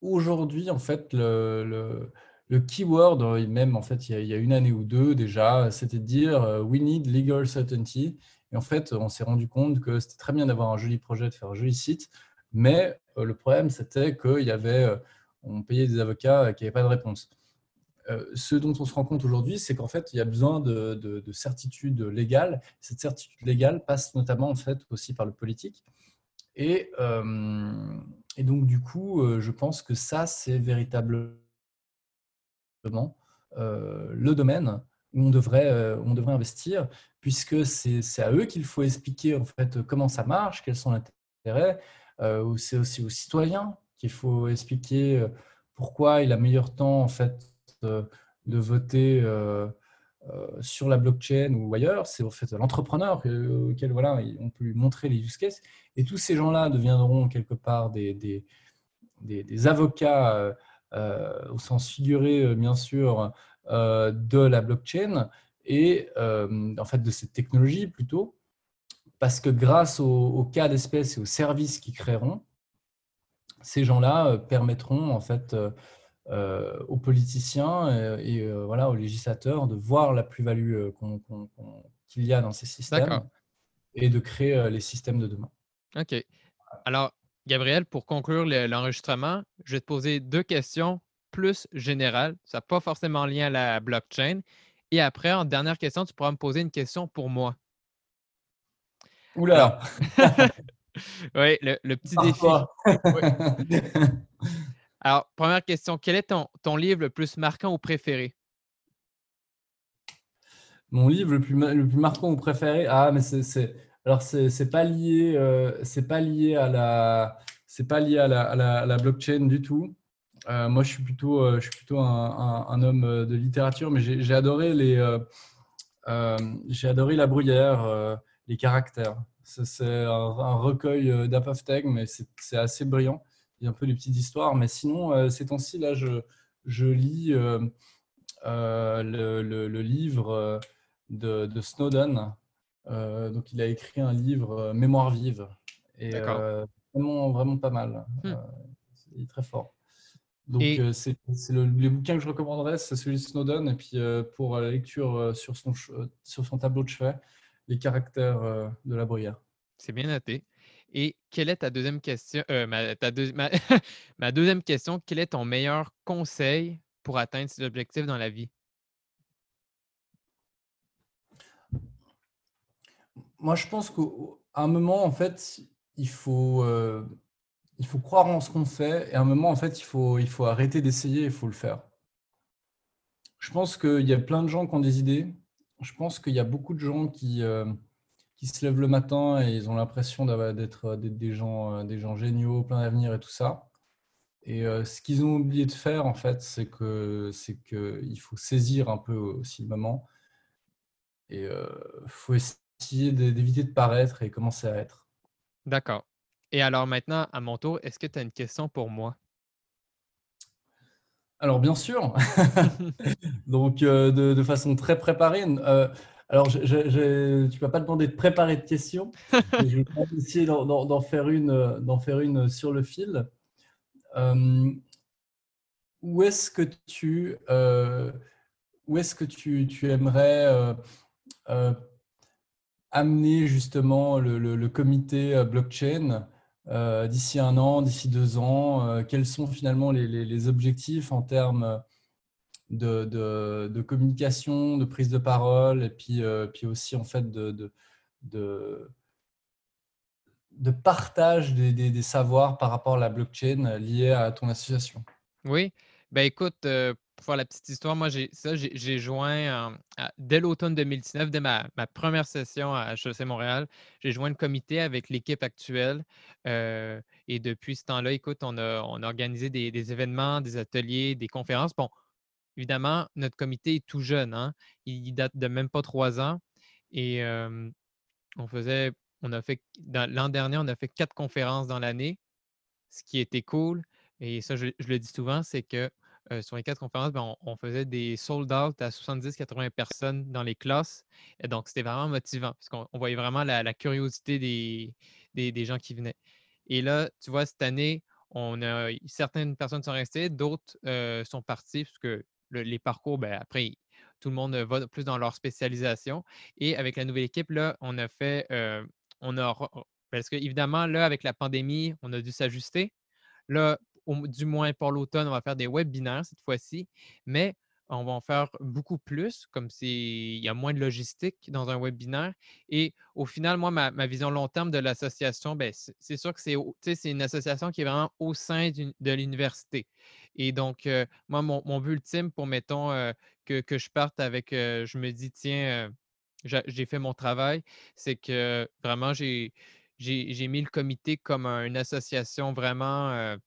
S2: aujourd'hui, en fait, le, le, keyword, même en fait, il y, a, une année ou deux déjà, c'était de dire we need legal certainty. Et en fait, on s'est rendu compte que c'était très bien d'avoir un joli projet, de faire un joli site, mais le problème, c'était qu'il y avait, on payait des avocats qui n'avaient pas de réponse. Euh, ce dont on se rend compte aujourd'hui, c'est qu'en fait, il y a besoin de, certitude légale. Cette certitude légale passe notamment en fait aussi par le politique. Et, euh, donc, du coup, euh, je pense que ça, c'est véritablement le domaine où on devrait, on devrait investir, puisque c'est à eux qu'il faut expliquer en fait comment ça marche, quels sont les intérêts. c'est aussi aux citoyens qu'il faut expliquer pourquoi il a meilleur temps en fait de voter euh, euh, sur la blockchain ou ailleurs, c'est en fait l'entrepreneur auquel voilà, on peut lui montrer les use cases. Et tous ces gens-là deviendront quelque part des, des, des, avocats euh, au sens figuré, bien sûr, de la blockchain et en fait de cette technologie plutôt, parce que grâce au, cas d'espèce et aux services qu'ils créeront, ces gens-là permettront en fait euh, aux politiciens euh, et, euh, voilà, aux législateurs de voir la plus-value qu'il y a dans ces systèmes et de créer les systèmes de demain.
S1: OK. Alors, Gabriel, pour conclure l'enregistrement, je vais te poser deux questions plus générales. Ça n'a pas forcément lien à la blockchain. Et après, en dernière question, tu pourras me poser une question pour moi.
S2: Oula!
S1: oui, le, petit défi. Alors, première question, quel est ton, ton livre le plus marquant ou préféré?
S2: Mon livre le plus, le plus marquant ou préféré, ah, mais c'est, alors c'est, pas euh, pas lié à la, c'est pas lié à la, à la, blockchain du tout. Euh, moi, je suis plutôt, euh, je suis plutôt un, un, homme de littérature, mais j'ai, adoré les, j'ai adoré la bruyère, les caractères. C'est, un, recueil d'Apophthegm, mais c'est assez brillant un peu les petites histoires. Mais sinon, euh, ces temps-ci, là, je, je lis euh, euh, le, le, livre de, de Snowden. donc, il a écrit un livre, Mémoire vive. Et vraiment, vraiment pas mal. Hmm. il est très fort. Donc, c'est le, les bouquins que je recommanderais, c'est celui de Snowden. Et puis, pour la lecture sur, son, sur son tableau de chevet, les caractères de la bruyère.
S1: C'est bien noté. Et quelle est ta deuxième question? Euh, ma, deuxième question, quel est ton meilleur conseil pour atteindre ces objectifs dans la vie?
S2: moi, je pense qu'à un moment, en fait, il faut, euh, il faut croire en ce qu'on fait et à un moment, en fait, il faut, il faut arrêter d'essayer, il faut le faire. Je pense qu'il y a plein de gens qui ont des idées. Je pense qu'il y a beaucoup de gens qui, euh, qui se lèvent le matin et ils ont l'impression d'être des gens, euh, des gens géniaux, plein d'avenir et tout ça. Et ce qu'ils ont oublié de faire, en fait, c'est que c'est qu'il faut saisir un peu aussi le moment. Et il faut essayer d'éviter de paraître et commencer à être.
S1: D'accord. Et alors maintenant, à mon tour, est-ce que tu as une question pour moi?
S2: Alors bien sûr. Donc de, façon très préparée. Alors tu ne vas pas demander de préparer de questions. je vais essayer d'en faire une, d'en faire une sur le fil. où est-ce que tu, où est-ce que tu, tu aimerais amener justement le, comité euh, blockchain euh, d'ici un an, d'ici deux ans euh, Quels sont finalement les, objectifs en termes de, communication, de prise de parole et puis, puis aussi en fait de, de, partage des, savoirs par rapport à la blockchain liée à ton association
S1: Oui, ben écoute, pour faire la petite histoire, moi, j'ai ça, j'ai joint dès l'automne 2019, dès ma, première session à HEC Montréal, j'ai joint le comité avec l'équipe actuelle. Euh, et depuis ce temps-là, écoute, on a, on a organisé des, événements, des ateliers, des conférences. Bon, évidemment, notre comité est tout jeune, hein? Il date de même pas trois ans. Et on faisait, on a fait, l'an dernier, on a fait quatre conférences dans l'année, ce qui était cool. Et ça, je le dis souvent, c'est que sur les quatre conférences, ben, on, faisait des sold out à 70-80 personnes dans les classes. Et donc, c'était vraiment motivant parce qu'on voyait vraiment la, curiosité des, des, gens qui venaient. Et là, tu vois, cette année, on a, certaines personnes sont restées, d'autres sont parties parce que les parcours, ben, après, tout le monde va plus dans leur spécialisation. Et avec la nouvelle équipe, là, on a fait, euh, on a, parce que évidemment, là, avec la pandémie, on a dû s'ajuster. Là, du moins pour l'automne, on va faire des webinaires cette fois-ci, mais on va en faire beaucoup plus, comme il y a moins de logistique dans un webinaire. Et au final, moi, ma, vision long terme de l'association, ben, c'est sûr que c'est une association qui est vraiment au sein de l'université. Et donc, euh, moi, mon, but ultime pour, mettons, euh, que, je parte avec, euh, je me dis, tiens, j'ai fait mon travail, c'est que vraiment, j'ai mis le comité comme une association vraiment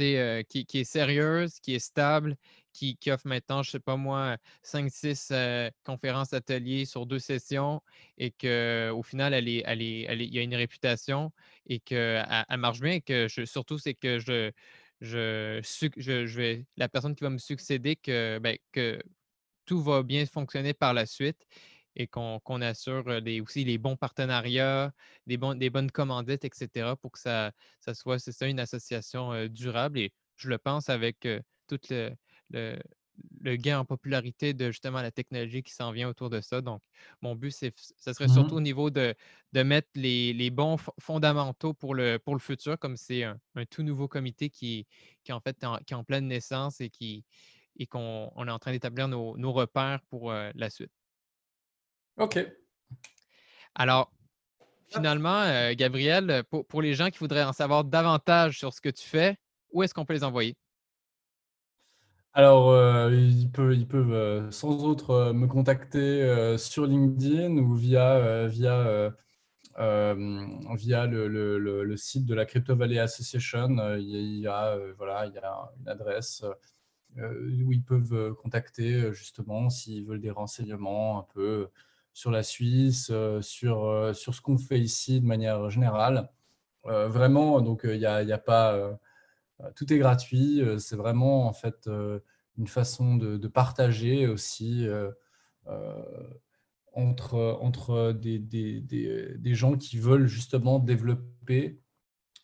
S1: euh, qui, est sérieuse, qui est stable, qui, offre maintenant, je ne sais pas moi, 5-6 euh, conférences ateliers sur deux sessions et qu'au final, elle est, elle est, il y a une réputation et qu'elle elle marche bien et que surtout, c'est que je, je, je, vais, la personne qui va me succéder, que, ben, que tout va bien fonctionner par la suite et qu'on assure aussi les bons partenariats, des, des bonnes commandites, etc., pour que ça, ça soit ça, une association durable. Et je le pense avec tout le, le, gain en popularité de justement la technologie qui s'en vient autour de ça. Donc, mon but, c'est, ça serait surtout au mmh niveau de, de mettre les, bons fondamentaux pour le, pour le futur, comme c'est un, tout nouveau comité qui, qui en fait qui est en pleine naissance et qui et qu'on est en train d'établir nos, nos repères pour la suite.
S2: OK.
S1: Alors, finalement, euh, Gabriel, euh, pour, les gens qui voudraient en savoir davantage sur ce que tu fais, où est-ce qu'on peut les envoyer?
S2: Alors, euh, ils peuvent, sans autre me contacter sur LinkedIn ou via, via, via le, site de la Crypto Valley Association. Il y a, voilà, il y a une adresse où ils peuvent contacter justement s'ils veulent des renseignements un peu sur la Suisse, euh, sur, euh, sur ce qu'on fait ici de manière générale. Euh, vraiment, donc il n'y a, y a, pas. Tout est gratuit. C'est vraiment en fait une façon de, partager aussi entre, entre des, des, des, gens qui veulent justement développer,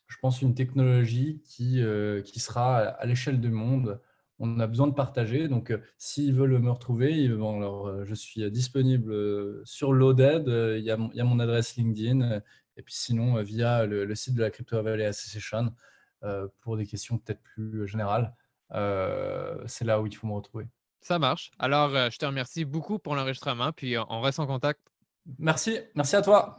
S2: je pense, une technologie qui, qui sera à l'échelle du monde on a besoin de partager. Donc, euh, s'ils veulent me retrouver, bon, alors, euh, je suis disponible euh, sur Loaded. Il y, a mon, adresse LinkedIn. Et puis, sinon, via le, site de la Crypto Valley Association, pour des questions peut-être plus générales, c'est là où il faut me retrouver.
S1: Ça marche. Alors, je te remercie beaucoup pour l'enregistrement. Puis, on reste en contact.
S2: Merci, merci à toi.